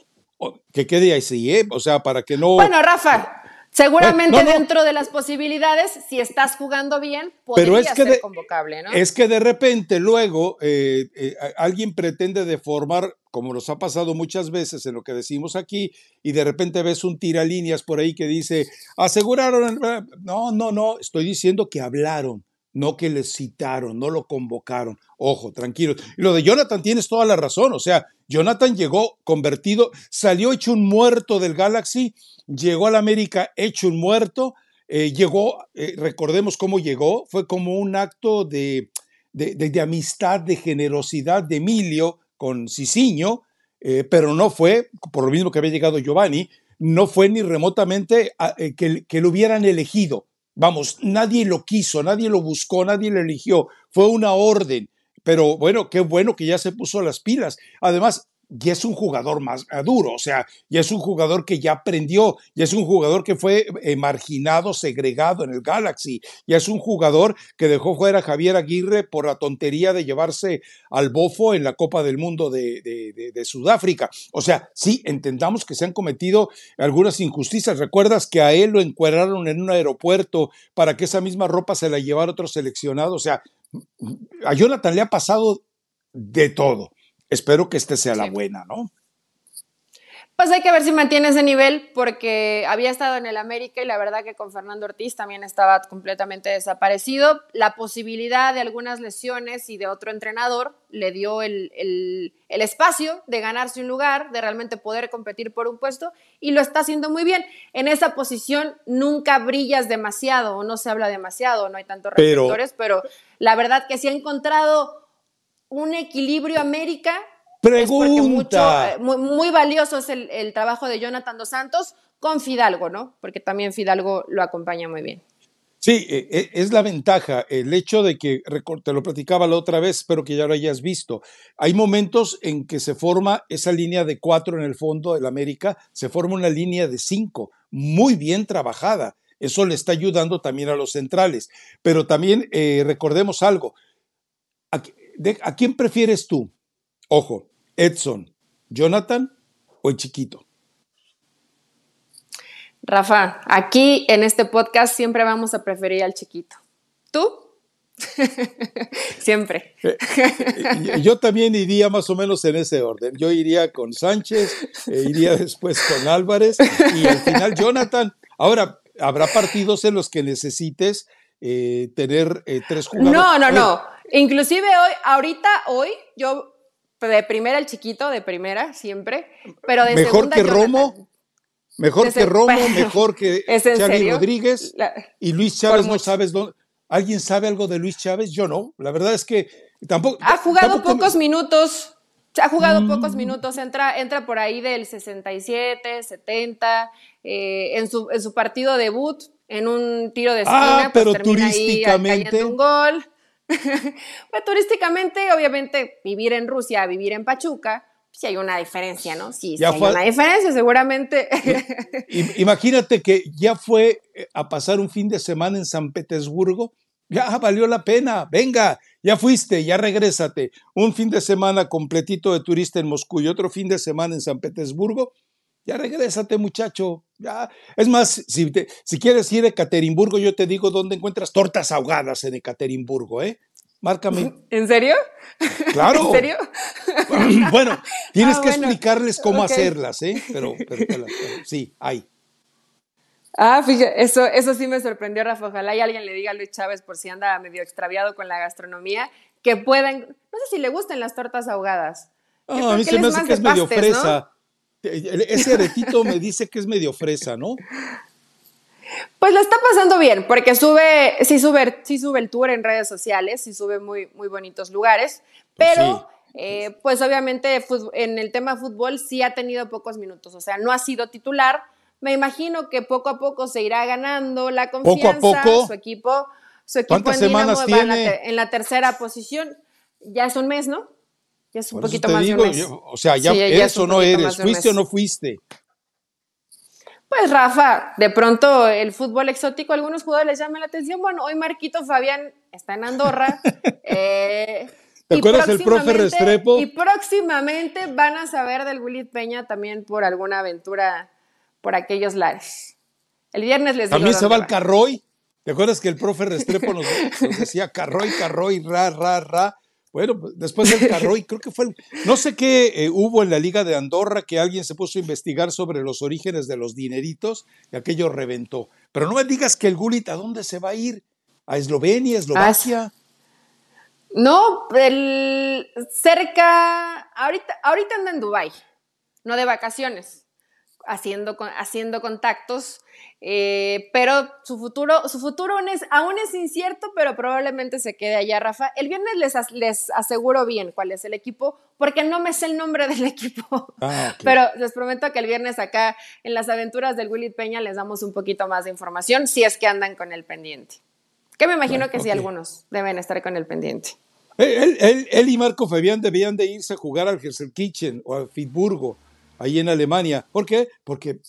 Que quede así, ¿eh? O sea, para que no... Bueno, Rafa, seguramente dentro de las posibilidades, si estás jugando bien, podría ser convocable, ¿no? Es que de repente luego eh, eh, alguien pretende deformar, como nos ha pasado muchas veces en lo que decimos aquí, y de repente ves un tiralíneas por ahí que dice, aseguraron... No, no, no, estoy diciendo que hablaron no que le citaron, no lo convocaron. Ojo, tranquilo. Y lo de Jonathan tienes toda la razón. O sea, Jonathan llegó convertido, salió hecho un muerto del Galaxy, llegó al América hecho un muerto, eh, llegó, eh, recordemos cómo llegó, fue como un acto de, de, amistad, de generosidad de Emilio con Ciciño, eh, pero no fue, por lo mismo que había llegado Giovanni, no fue ni remotamente que, que lo hubieran elegido Vamos, nadie lo quiso, nadie lo buscó, nadie lo eligió. Fue una orden. pero bueno, qué bueno que ya se puso las pilas. Además, ya es un jugador más maduro, o sea, ya es un jugador que ya aprendió, ya es un jugador que fue eh, marginado, segregado en el Galaxy, ya es un jugador que dejó fuera a Javier Aguirre por la tontería de llevarse al bofo en la Copa del Mundo de, de Sudáfrica. O sea, sí, entendamos que se han cometido algunas injusticias. ¿Recuerdas que a él lo encuadraron en un aeropuerto para que esa misma ropa se la llevara otro seleccionado? O sea, a Jonathan le ha pasado de todo. Espero que este sea la buena, ¿no? Pues hay que ver si mantiene ese nivel porque había estado en el América y la verdad que con Fernando Ortiz también estaba completamente desaparecido. La posibilidad de algunas lesiones y de otro entrenador le dio el, el, espacio de ganarse un lugar, de realmente poder competir por un puesto y lo está haciendo muy bien. En esa posición nunca brillas demasiado o no se habla demasiado, no hay tantos reflectores, pero la verdad que sí ha encontrado un equilibrio América. Pregunta. Eh, muy, valioso es el, trabajo de Jonathan Dos Santos con Fidalgo, ¿no? Porque también Fidalgo lo acompaña muy bien. Sí, e, e, es la ventaja, el hecho de que, te lo platicaba la otra vez, espero que ya lo hayas visto, hay momentos en que se forma esa línea de cuatro en el fondo del América, se forma una línea de cinco, muy bien trabajada, eso le está ayudando también a los centrales, pero también eh, recordemos algo, ¿A quién prefieres tú? Ojo, Edson, Jonathan o el chiquito. Rafa, aquí en este podcast siempre vamos a preferir al chiquito. ¿Tú? siempre. Eh, eh, yo también iría más o menos en ese orden. Yo iría con Sánchez, eh, iría después con Álvarez y al final Jonathan. Ahora, habrá partidos en los que necesites tener tres jugadores. No, no, no. Inclusive hoy, ahorita, hoy, yo de primera el chiquito, de primera, siempre, pero de Mejor segunda que Romo. Mejor que Romo, mejor que Xavi Rodríguez y Luis Chávez, no sabes dónde. ¿Alguien sabe algo de Luis Chávez? Yo no. La verdad es que tampoco. Ha jugado pocos minutos. Ha jugado mm. pocos minutos. Entra, entra por ahí del 67, 70. Eh, en, su, en su partido debut, en un tiro de ah, esquina. Ah, pero turísticamente. un gol. pues turísticamente, obviamente, vivir en Rusia, vivir en Pachuca, si hay una diferencia, ¿no? Sí, sí hay una diferencia, seguramente. Imagínate que ya fue eh, a pasar un fin de semana en San Petersburgo. Ya valió la pena, venga, ya fuiste, ya regrésate. Un fin de semana completito de turista en Moscú y otro fin de semana en San Petersburgo. Ya regrésate, muchacho. Ya. Es más, si, si quieres ir a Ekaterimburgo, yo te digo dónde encuentras tortas ahogadas en Ekaterimburgo, ¿eh? Márcame. ¿En serio? Claro. ¿En serio? bueno, tienes ah, que explicarles cómo hacerlas, ¿eh? Pero, sí, hay. Ah, fíjate, eso, eso sí me sorprendió, Rafa. Ojalá y alguien le diga a Luis Chávez, por si anda medio extraviado con la gastronomía, que puedan, no sé si le gustan las tortas ahogadas. Ah, a mí se me hace que es medio fresa. Ese aretito me dice que es medio fresa, ¿no? Pues lo está pasando bien, porque sube, sí sube, sí sube el tour en redes sociales, sí sube muy, muy bonitos lugares, pues pero eh, pues obviamente en el tema fútbol sí ha tenido pocos minutos, o sea, no ha sido titular. Me imagino que poco a poco se irá ganando la confianza. Poco a poco. Su equipo, su equipo en semanas tiene? en la tercera posición. Ya es un mes, ¿no? Ya es un poquito más de un mes. o sea, ya, eso no eres. ¿Fuiste o no fuiste? Pues Rafa, de pronto el fútbol exótico, algunos jugadores les llama la atención. Bueno, hoy Marquito Fabián está en Andorra. eh, ¿Te acuerdas el profe Restrepo? Y próximamente van a saber del Willy Peña también por alguna aventura por aquellos lares. El viernes les digo También se va al Carroy. ¿Te acuerdas que el profe Restrepo nos, nos decía Carroy, Carroy, ra, ra, ra? Bueno, pues, después del Carroy, creo que fue, el, no sé qué eh, hubo en la Liga de Andorra que alguien se puso a investigar sobre los orígenes de los dineritos y aquello reventó. Pero no me digas que el Gulit, ¿a dónde se va a ir? ¿A Eslovenia, Eslovaquia? no, el, cerca, ahorita, ahorita anda en Dubái, no de vacaciones, haciendo, haciendo contactos eh, pero su futuro, su futuro aún es, incierto, pero probablemente se quede allá, Rafa. El viernes les, les aseguro bien cuál es el equipo, porque no me sé el nombre del equipo. Ah, pero les prometo que el viernes acá en las aventuras del Willy Peña les damos un poquito más de información si es que andan con el pendiente. Que me imagino que sí, algunos deben estar con el pendiente. Él, él, y Marco Fabián debían de irse a jugar al Kitchen o a Fitburgo, ahí en Alemania. ¿Por qué? Porque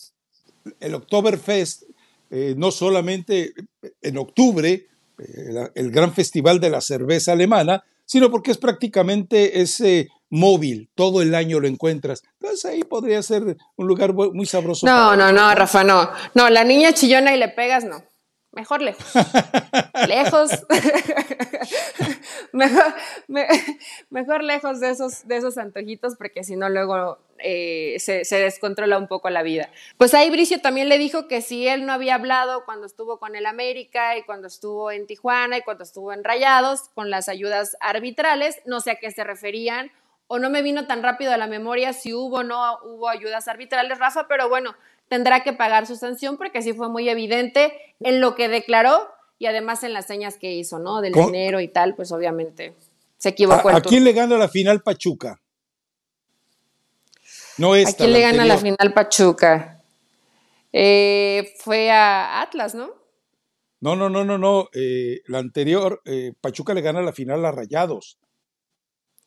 el Oktoberfest, eh, no solamente en octubre, eh, el gran festival de la cerveza alemana, sino porque es prácticamente ese móvil, todo el año lo encuentras. Entonces ahí podría ser un lugar muy sabroso. No, no, no, Rafa, no. No, la niña chillona y le pegas, no. Mejor lejos. lejos. mejor, lejos de esos, de esos antojitos, porque si no, luego eh, se, se, descontrola un poco la vida. Pues ahí Bricio también le dijo que si él no había hablado cuando estuvo con el América y cuando estuvo en Tijuana y cuando estuvo en Rayados con las ayudas arbitrales, no sé a qué se referían o no me vino tan rápido a la memoria si hubo o no hubo ayudas arbitrales, Rafa, pero bueno, tendrá que pagar su sanción porque sí fue muy evidente en lo que declaró y además en las señas que hizo, ¿no? Del dinero y tal, pues obviamente se equivocó. ¿A, quién le gana la final Pachuca? No es. ¿A quién le gana la final Pachuca? Eh, fue a Atlas, ¿no? No, no, no, no, no. Eh, la anterior, eh, Pachuca le gana la final a Rayados.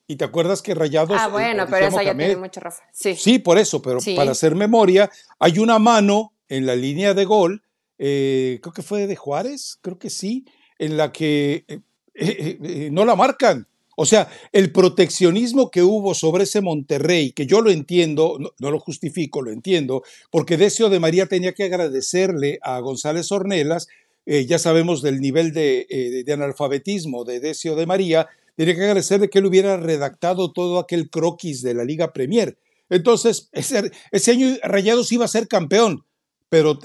Y te acuerdas que Rayados. Ah, bueno, pero esa ya tiene mucho Rafa. Sí. sí, por eso, pero para hacer memoria, hay una mano en la línea de gol, eh, creo que fue de Juárez, creo que sí, en la que eh, eh, no la marcan. O sea, el proteccionismo que hubo sobre ese Monterrey, que yo lo entiendo, no, lo justifico, lo entiendo, porque Decio de María tenía que agradecerle a González Ornelas, ya sabemos del nivel de, de analfabetismo de Decio de María, Tenía que agradecerle que él hubiera redactado todo aquel croquis de la Liga Premier. Entonces, ese, ese año Rayados iba a ser campeón, pero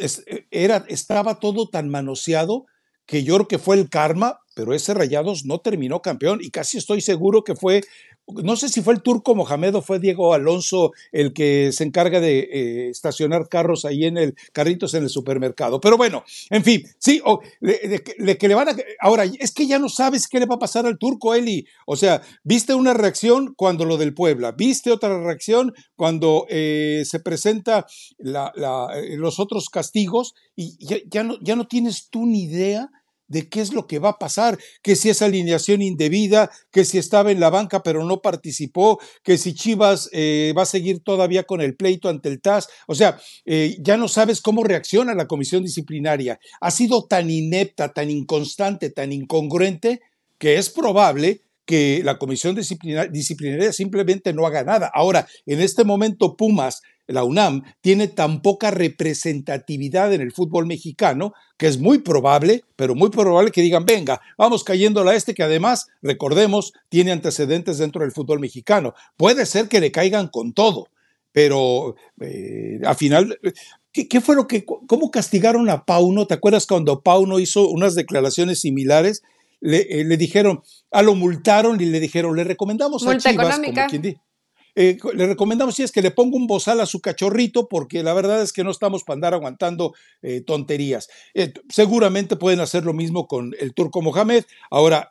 era, estaba todo tan manoseado que yo creo que fue el karma, pero ese Rayados no terminó campeón y casi estoy seguro que fue no sé si fue el turco Mohamed o fue Diego Alonso el que se encarga de eh, estacionar carros ahí en el carritos en el supermercado. Pero bueno, en fin, sí, que le van a. Ahora, es que ya no sabes qué le va a pasar al turco, Eli. O sea, viste una reacción cuando lo del Puebla, viste otra reacción cuando eh, se presenta eh, los otros castigos y ya, no, ya no tienes tú ni idea de qué es lo que va a pasar, que si es alineación indebida, que si estaba en la banca pero no participó, que si Chivas eh, va a seguir todavía con el pleito ante el TAS. O sea, eh, ya no sabes cómo reacciona la comisión disciplinaria. Ha sido tan inepta, tan inconstante, tan incongruente, que es probable que la comisión disciplinaria simplemente no haga nada. Ahora, en este momento Pumas la UNAM tiene tan poca representatividad en el fútbol mexicano que es muy probable, pero muy probable que digan, venga, vamos cayéndola a este que además, recordemos, tiene antecedentes dentro del fútbol mexicano. Puede ser que le caigan con todo, pero eh, al final, ¿qué, fue lo que, cómo castigaron a Pauno? ¿Te acuerdas cuando Pauno hizo unas declaraciones similares? Le, eh, dijeron, a ah, lo multaron y le dijeron, le recomendamos a Chivas, como quien eh, le recomendamos si es que le ponga un bozal a su cachorrito, porque la verdad es que no estamos para andar aguantando eh, tonterías. Eh, seguramente pueden hacer lo mismo con el turco Mohamed. Ahora,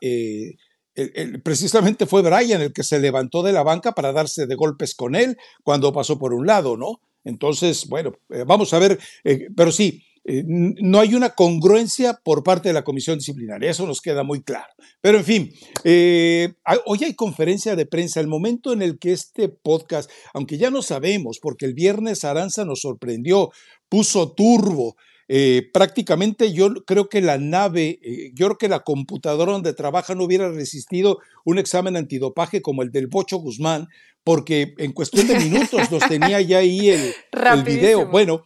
precisamente fue Brian el que se levantó de la banca para darse de golpes con él cuando pasó por un lado, ¿no? Entonces, bueno, vamos a ver, pero sí, eh, no hay una congruencia por parte de la comisión disciplinaria, eso nos queda muy claro. Pero en fin, eh, hoy hay conferencia de prensa, el momento en el que este podcast, aunque ya no sabemos, porque el viernes Aranza nos sorprendió, puso turbo, eh, prácticamente yo creo que la nave, yo creo que la computadora donde trabaja no hubiera resistido un examen antidopaje como el del Bocho Guzmán, porque en cuestión de minutos nos tenía ya ahí el, el video. Bueno,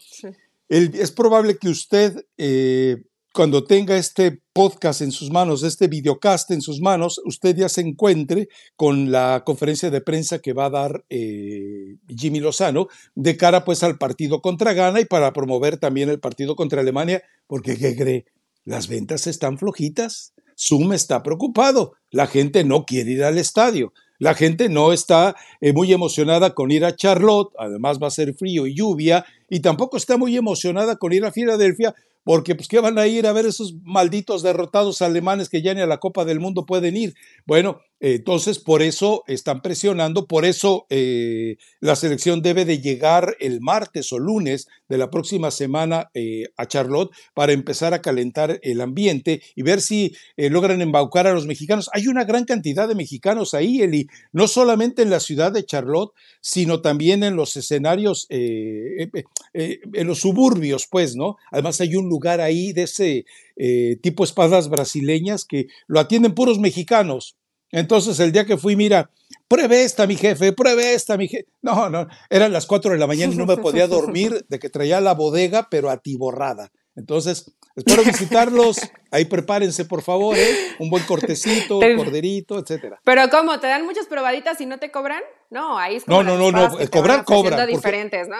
es probable que usted, eh, cuando tenga este podcast en sus manos, este videocast en sus manos, usted ya se encuentre con la conferencia de prensa que va a dar eh, Jimmy Lozano de cara pues al partido contra Ghana y para promover también el partido contra Alemania, porque ¿qué cree? Las ventas están flojitas. Zoom está preocupado. La gente no quiere ir al estadio. La gente no está eh, muy emocionada con ir a Charlotte, además va a ser frío y lluvia, y tampoco está muy emocionada con ir a Filadelfia porque pues qué van a ir a ver esos malditos derrotados alemanes que ya ni a la Copa del Mundo pueden ir. Bueno, entonces por eso están presionando, por eso eh, la selección debe de llegar el martes o lunes de la próxima semana eh, a Charlotte para empezar a calentar el ambiente y ver si eh, logran embaucar a los mexicanos. Hay una gran cantidad de mexicanos ahí, Eli, no solamente en la ciudad de Charlotte, sino también en los escenarios, en los suburbios, pues, ¿no? Además hay un lugar ahí de ese eh, tipo espadas brasileñas que lo atienden puros mexicanos. Entonces el día que fui, mira, pruebe esta, mi jefe, pruebe esta, mi jefe. No, no, eran las 4 de la mañana y no me podía dormir de que traía la bodega, pero atiborrada. Entonces, espero visitarlos. Ahí prepárense, por favor, ¿eh? un buen cortecito, un corderito, etcétera. Pero ¿cómo? ¿Te dan muchas probaditas y no te cobran? No, ahí es como No, no, no, no. cobrar, cobran. diferentes, ¿no?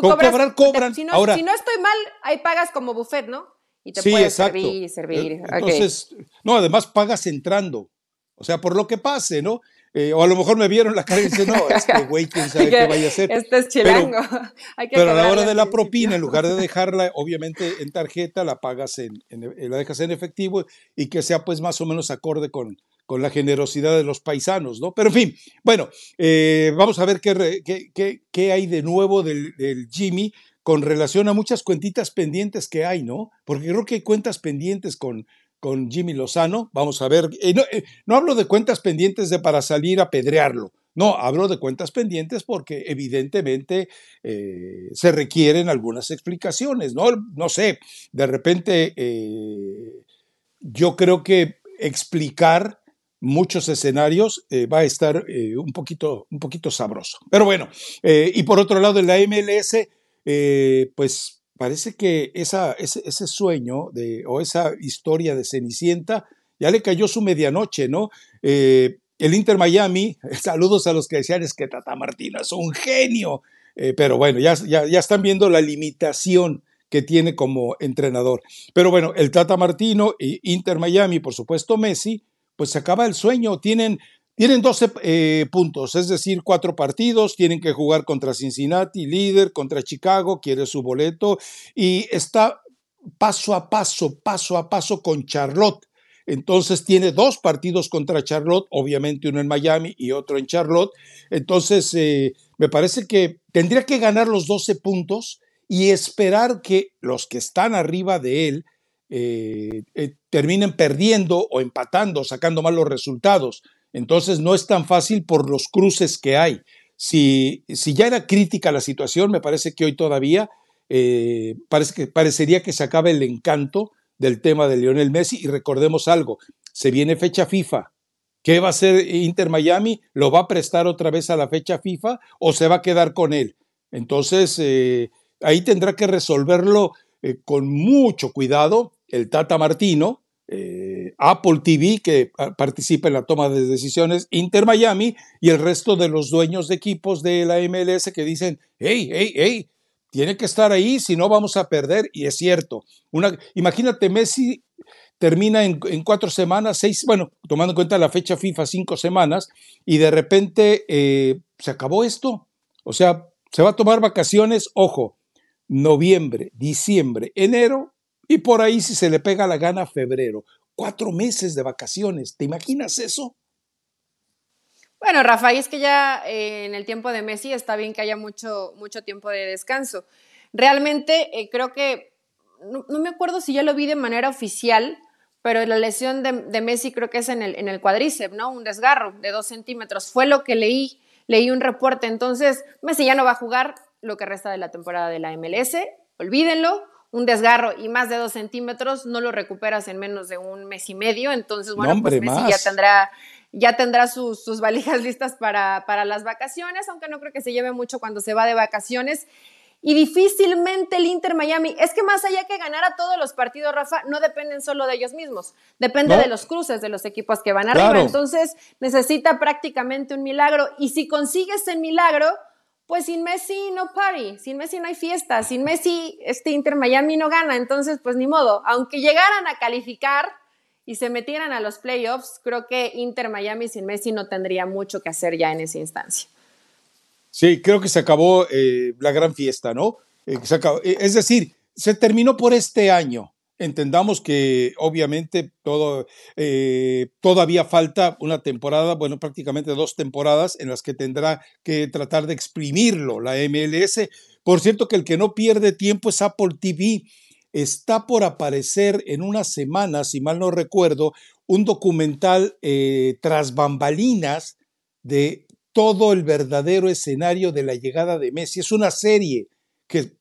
Cobrar, cobran. Si no, Ahora, si no estoy mal, ahí pagas como buffet, ¿no? Y te puedes servir y servir. Eh, entonces, no, además pagas entrando. O sea, por lo que pase, ¿no? Eh, o a lo mejor me vieron la cara y dicen, no, este güey, quién sabe qué vaya a hacer. Este es chilango. Pero, pero a la hora de la propina, en lugar de dejarla, obviamente, en tarjeta, la pagas en, la dejas en efectivo y que sea pues más o menos acorde con, con la generosidad de los paisanos, ¿no? Pero en fin, bueno, eh, vamos a ver qué, qué, qué, hay de nuevo del, Jimmy con relación a muchas cuentitas pendientes que hay, ¿no? Porque creo que hay cuentas pendientes con, con Jimmy Lozano. Vamos a ver, eh, eh, no, hablo de cuentas pendientes de para salir a pedrearlo. No, hablo de cuentas pendientes porque evidentemente se requieren algunas explicaciones, ¿no? No sé, de repente yo creo que explicar muchos escenarios, eh, va a estar eh, un, poquito, un poquito sabroso. Pero bueno, eh, y por otro lado, en la MLS, pues parece que esa, ese, ese, sueño de, o esa historia de Cenicienta ya le cayó su medianoche, ¿no? el Inter Miami, saludos a los que decían es que Tata Martino es un genio, pero bueno, ya, ya, ya están viendo la limitación que tiene como entrenador. Pero bueno, el Tata Martino Inter Miami, por supuesto Messi, pues se acaba el sueño. Tienen, tienen 12 eh, puntos, es decir, cuatro partidos, tienen que jugar contra Cincinnati, líder, contra Chicago, quiere su boleto y está paso a paso, paso a paso con Charlotte. Entonces tiene dos partidos contra Charlotte, obviamente uno en Miami y otro en Charlotte. Entonces eh, me parece que tendría que ganar los 12 puntos y esperar que los que están arriba de él eh, eh, terminen perdiendo o empatando, sacando malos resultados. Entonces no es tan fácil por los cruces que hay. Si, si ya era crítica la situación, me parece que hoy todavía eh, parece que, parecería que se acaba el encanto del tema de Lionel Messi. Y recordemos algo, se viene fecha FIFA. ¿Qué va a hacer Inter Miami? ¿Lo va a prestar otra vez a la fecha FIFA o se va a quedar con él? Entonces, ahí tendrá que resolverlo con mucho cuidado el Tata Martino, eh, Apple TV, que participa en la toma de decisiones, Inter Miami y el resto de los dueños de equipos de la MLS que dicen, hey, hey, hey, tiene que estar ahí, si no vamos a perder. Y es cierto. Una, imagínate, Messi termina en, cuatro semanas, seis, bueno, tomando en cuenta la fecha FIFA, cinco semanas, y de repente eh, se acabó esto. O sea, se va a tomar vacaciones, ojo, noviembre, diciembre, enero, y por ahí, si se le pega la gana, febrero. Cuatro meses de vacaciones. ¿Te imaginas eso? Bueno, Rafa, es que ya eh, en el tiempo de Messi está bien que haya mucho, mucho tiempo de descanso. Realmente eh, creo que, no, me acuerdo si ya lo vi de manera oficial, pero la lesión de, Messi creo que es en el, en el cuádriceps, ¿no? Un desgarro de dos centímetros. Fue lo que leí, leí un reporte. Entonces, Messi ya no va a jugar lo que resta de la temporada de la MLS, olvídenlo un desgarro y más de dos centímetros, no lo recuperas en menos de un mes y medio. Entonces, bueno, pues Messi ya tendrá, ya tendrá sus, sus valijas listas para, para las vacaciones, aunque no creo que se lleve mucho cuando se va de vacaciones. Y difícilmente el Inter Miami, es que más allá que ganar a todos los partidos, Rafa, no dependen solo de ellos mismos, depende de los cruces de los equipos que van arriba. Entonces necesita prácticamente un milagro. Y si consigues el milagro, pues sin Messi no party, sin Messi no hay fiesta, sin Messi este Inter Miami no gana, entonces pues ni modo, aunque llegaran a calificar y se metieran a los playoffs, creo que Inter Miami sin Messi no tendría mucho que hacer ya en esa instancia. Sí, creo que se acabó eh, la gran fiesta, ¿no? Es decir, se terminó por este año. Entendamos que obviamente todo, eh, todavía falta una temporada, bueno, prácticamente dos temporadas en las que tendrá que tratar de exprimirlo la MLS. Por cierto que el que no pierde tiempo es Apple TV. Está por aparecer en una semana, si mal no recuerdo, un documental eh, tras bambalinas de todo el verdadero escenario de la llegada de Messi. Es una serie que,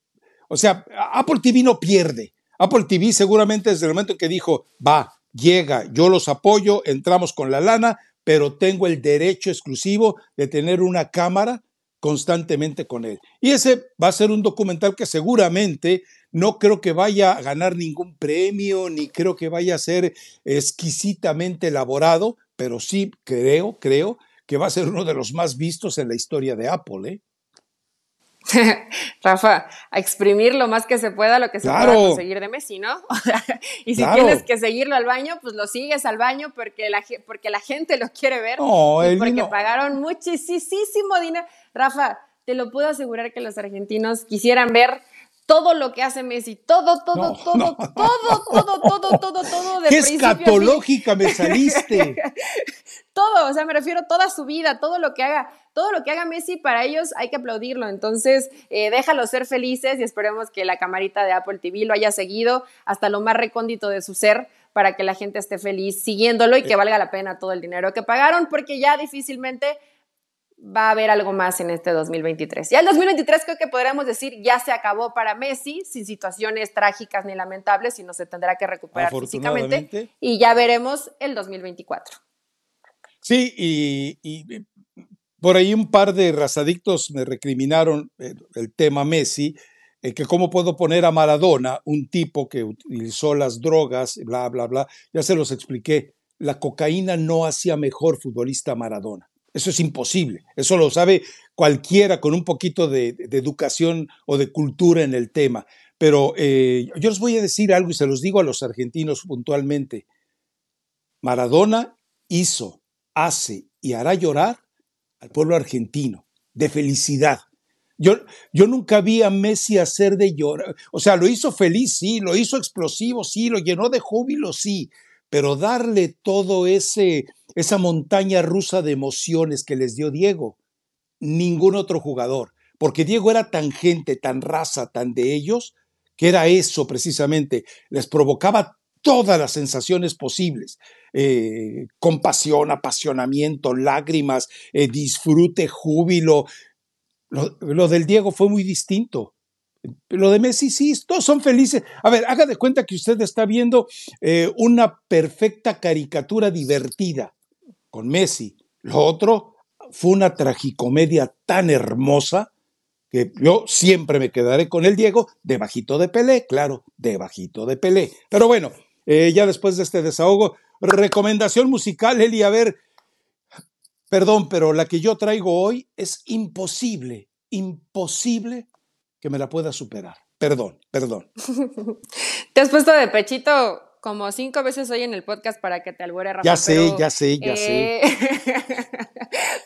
o sea, Apple TV no pierde Apple TV seguramente desde el momento en que dijo, va, llega, yo los apoyo, entramos con la lana, pero tengo el derecho exclusivo de tener una cámara constantemente con él. Y ese va a ser un documental que seguramente no creo que vaya a ganar ningún premio, ni creo que vaya a ser exquisitamente elaborado, pero sí creo, creo que va a ser uno de los más vistos en la historia de Apple. ¿eh? Rafa, a exprimir lo más que se pueda lo que se pueda conseguir de Messi, ¿no? y si tienes que seguirlo al baño, pues lo sigues al baño porque la, porque la gente lo quiere ver. y porque pagaron muchísimo dinero. Rafa, te lo puedo asegurar que los argentinos quisieran ver todo lo que hace Messi, todo, todo, todo, todo, todo, todo, todo, todo, ¡Qué escatológica me saliste! todo, o sea, me refiero a toda su vida, todo lo que haga, todo lo que haga Messi para ellos hay que aplaudirlo. Entonces, eh, ser felices y esperemos que la camarita de Apple TV lo haya seguido hasta lo más recóndito de su ser para que la gente esté feliz siguiéndolo y que eh. valga la pena todo el dinero que pagaron, porque ya difícilmente va a haber algo más en este 2023. Ya el 2023 creo que podríamos decir ya se acabó para Messi, sin situaciones trágicas ni lamentables, sino se tendrá que recuperar físicamente y ya veremos el 2024. Sí, y, por ahí un par de razadictos me recriminaron el, tema Messi, eh, que cómo puedo poner a Maradona, un tipo que utilizó las drogas, bla, bla, bla. Ya se los expliqué. La cocaína no hacía mejor futbolista Maradona. Eso es imposible. Eso lo sabe cualquiera con un poquito de, educación o de cultura en el tema. Pero eh, yo les voy a decir algo y se los digo a los argentinos puntualmente. Maradona hizo, hace y hará llorar al pueblo argentino de felicidad. Yo, yo, nunca vi a Messi hacer de llorar. O sea, lo hizo feliz, sí, lo hizo explosivo, sí, lo llenó de júbilo, sí, pero darle todo ese, esa montaña rusa de emociones que les dio Diego, ningún otro jugador, porque Diego era tan gente, tan raza, tan de ellos, que era eso precisamente, les provocaba todas las sensaciones posibles, eh, compasión, apasionamiento, lágrimas, eh, disfrute, júbilo. lo del Diego fue muy distinto. Lo de Messi, sí, todos son felices. A ver, haga de cuenta que usted está viendo eh, una perfecta caricatura divertida con Messi. Lo otro fue una tragicomedia tan hermosa que yo siempre me quedaré con el Diego, debajito de Pelé, claro, debajito de Pelé. Pero bueno, eh, ya después de este desahogo, recomendación musical, Eli, a ver, perdón, pero la que yo traigo hoy es imposible, imposible que me la pueda superar. Perdón, perdón. Te has puesto de pechito como cinco veces hoy en el podcast para que te albore Rafa. Ya sé, ya sé, ya sé. Eh,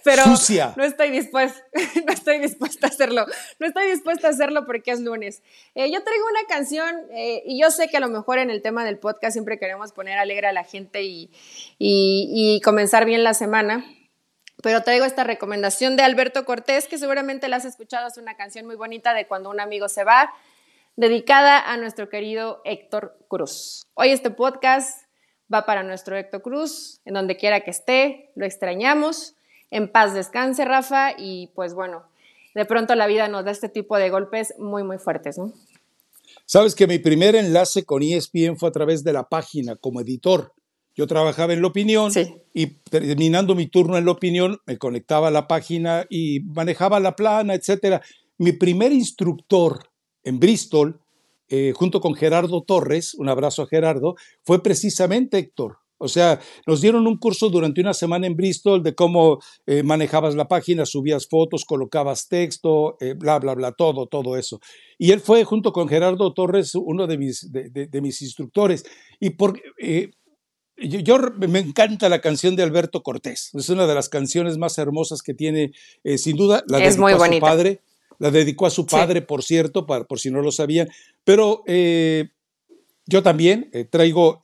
pero no estoy dispuesta, no estoy dispuesta a hacerlo. No estoy dispuesta a hacerlo porque es lunes. Eh, yo traigo una canción eh, y yo sé que a lo mejor en el tema del podcast siempre queremos poner alegre a la gente y, y comenzar bien la semana pero traigo esta recomendación de Alberto Cortés, que seguramente la has escuchado, es una canción muy bonita de Cuando un amigo se va, dedicada a nuestro querido Héctor Cruz. Hoy este podcast va para nuestro Héctor Cruz, en donde quiera que esté, lo extrañamos, en paz descanse Rafa, y pues bueno, de pronto la vida nos da este tipo de golpes muy, muy fuertes, ¿no? Sabes que mi primer enlace con ESPN fue a través de la página como editor. Yo trabajaba en la opinión y terminando mi turno en la opinión me conectaba a la página y manejaba la plana, etc. Mi primer instructor en Bristol, eh, junto con Gerardo Torres, un abrazo a Gerardo, fue precisamente Héctor. O sea, nos dieron un curso durante una semana en Bristol de cómo eh, manejabas la página, subías fotos, colocabas texto, eh, bla, bla, bla, todo, todo eso. Y él fue, junto con Gerardo Torres, uno de mis, de, mis instructores. Y por, yo, me encanta la canción de Alberto Cortés. Es una de las canciones más hermosas que tiene, eh, sin duda, la de su padre. La dedicó a su padre, por cierto, por si no lo sabían. Pero eh, yo también eh, traigo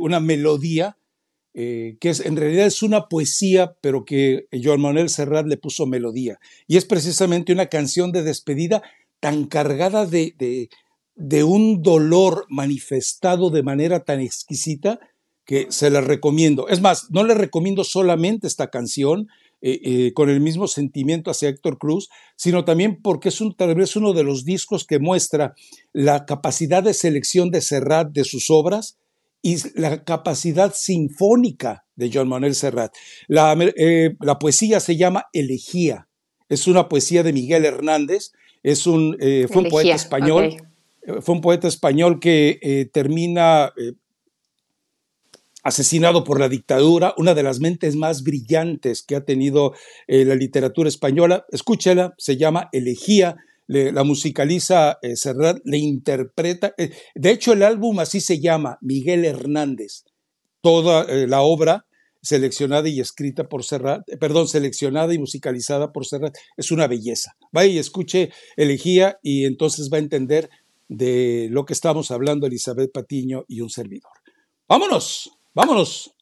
una melodía que es, en realidad es una poesía, pero que Joan Manuel Serrat le puso melodía. Y es precisamente una canción de despedida tan cargada de, de un dolor manifestado de manera tan exquisita que se la recomiendo. Es más, no le recomiendo solamente esta canción, eh, eh, con el mismo sentimiento hacia Héctor Cruz, sino también porque es un, tal vez uno de los discos que muestra la capacidad de selección de Serrat de sus obras y la capacidad sinfónica de Joan Manuel Serrat. La, eh, la poesía se llama Elegía, es una poesía de Miguel Hernández, es un, fue un poeta español. Fue un poeta español que termina asesinado por la dictadura, una de las mentes más brillantes que ha tenido eh, la literatura española. Escúchela, se llama Elegía, la musicaliza eh, Serrat, le interpreta. Eh, de hecho, el álbum así se llama, Miguel Hernández. Toda la obra seleccionada y escrita por Serrat, perdón, seleccionada y musicalizada por Serrat, es una belleza. Vaya y escuche Elegía y entonces va a entender de lo que estamos hablando Elizabeth Patiño y un servidor. ¡Vámonos! Vámonos.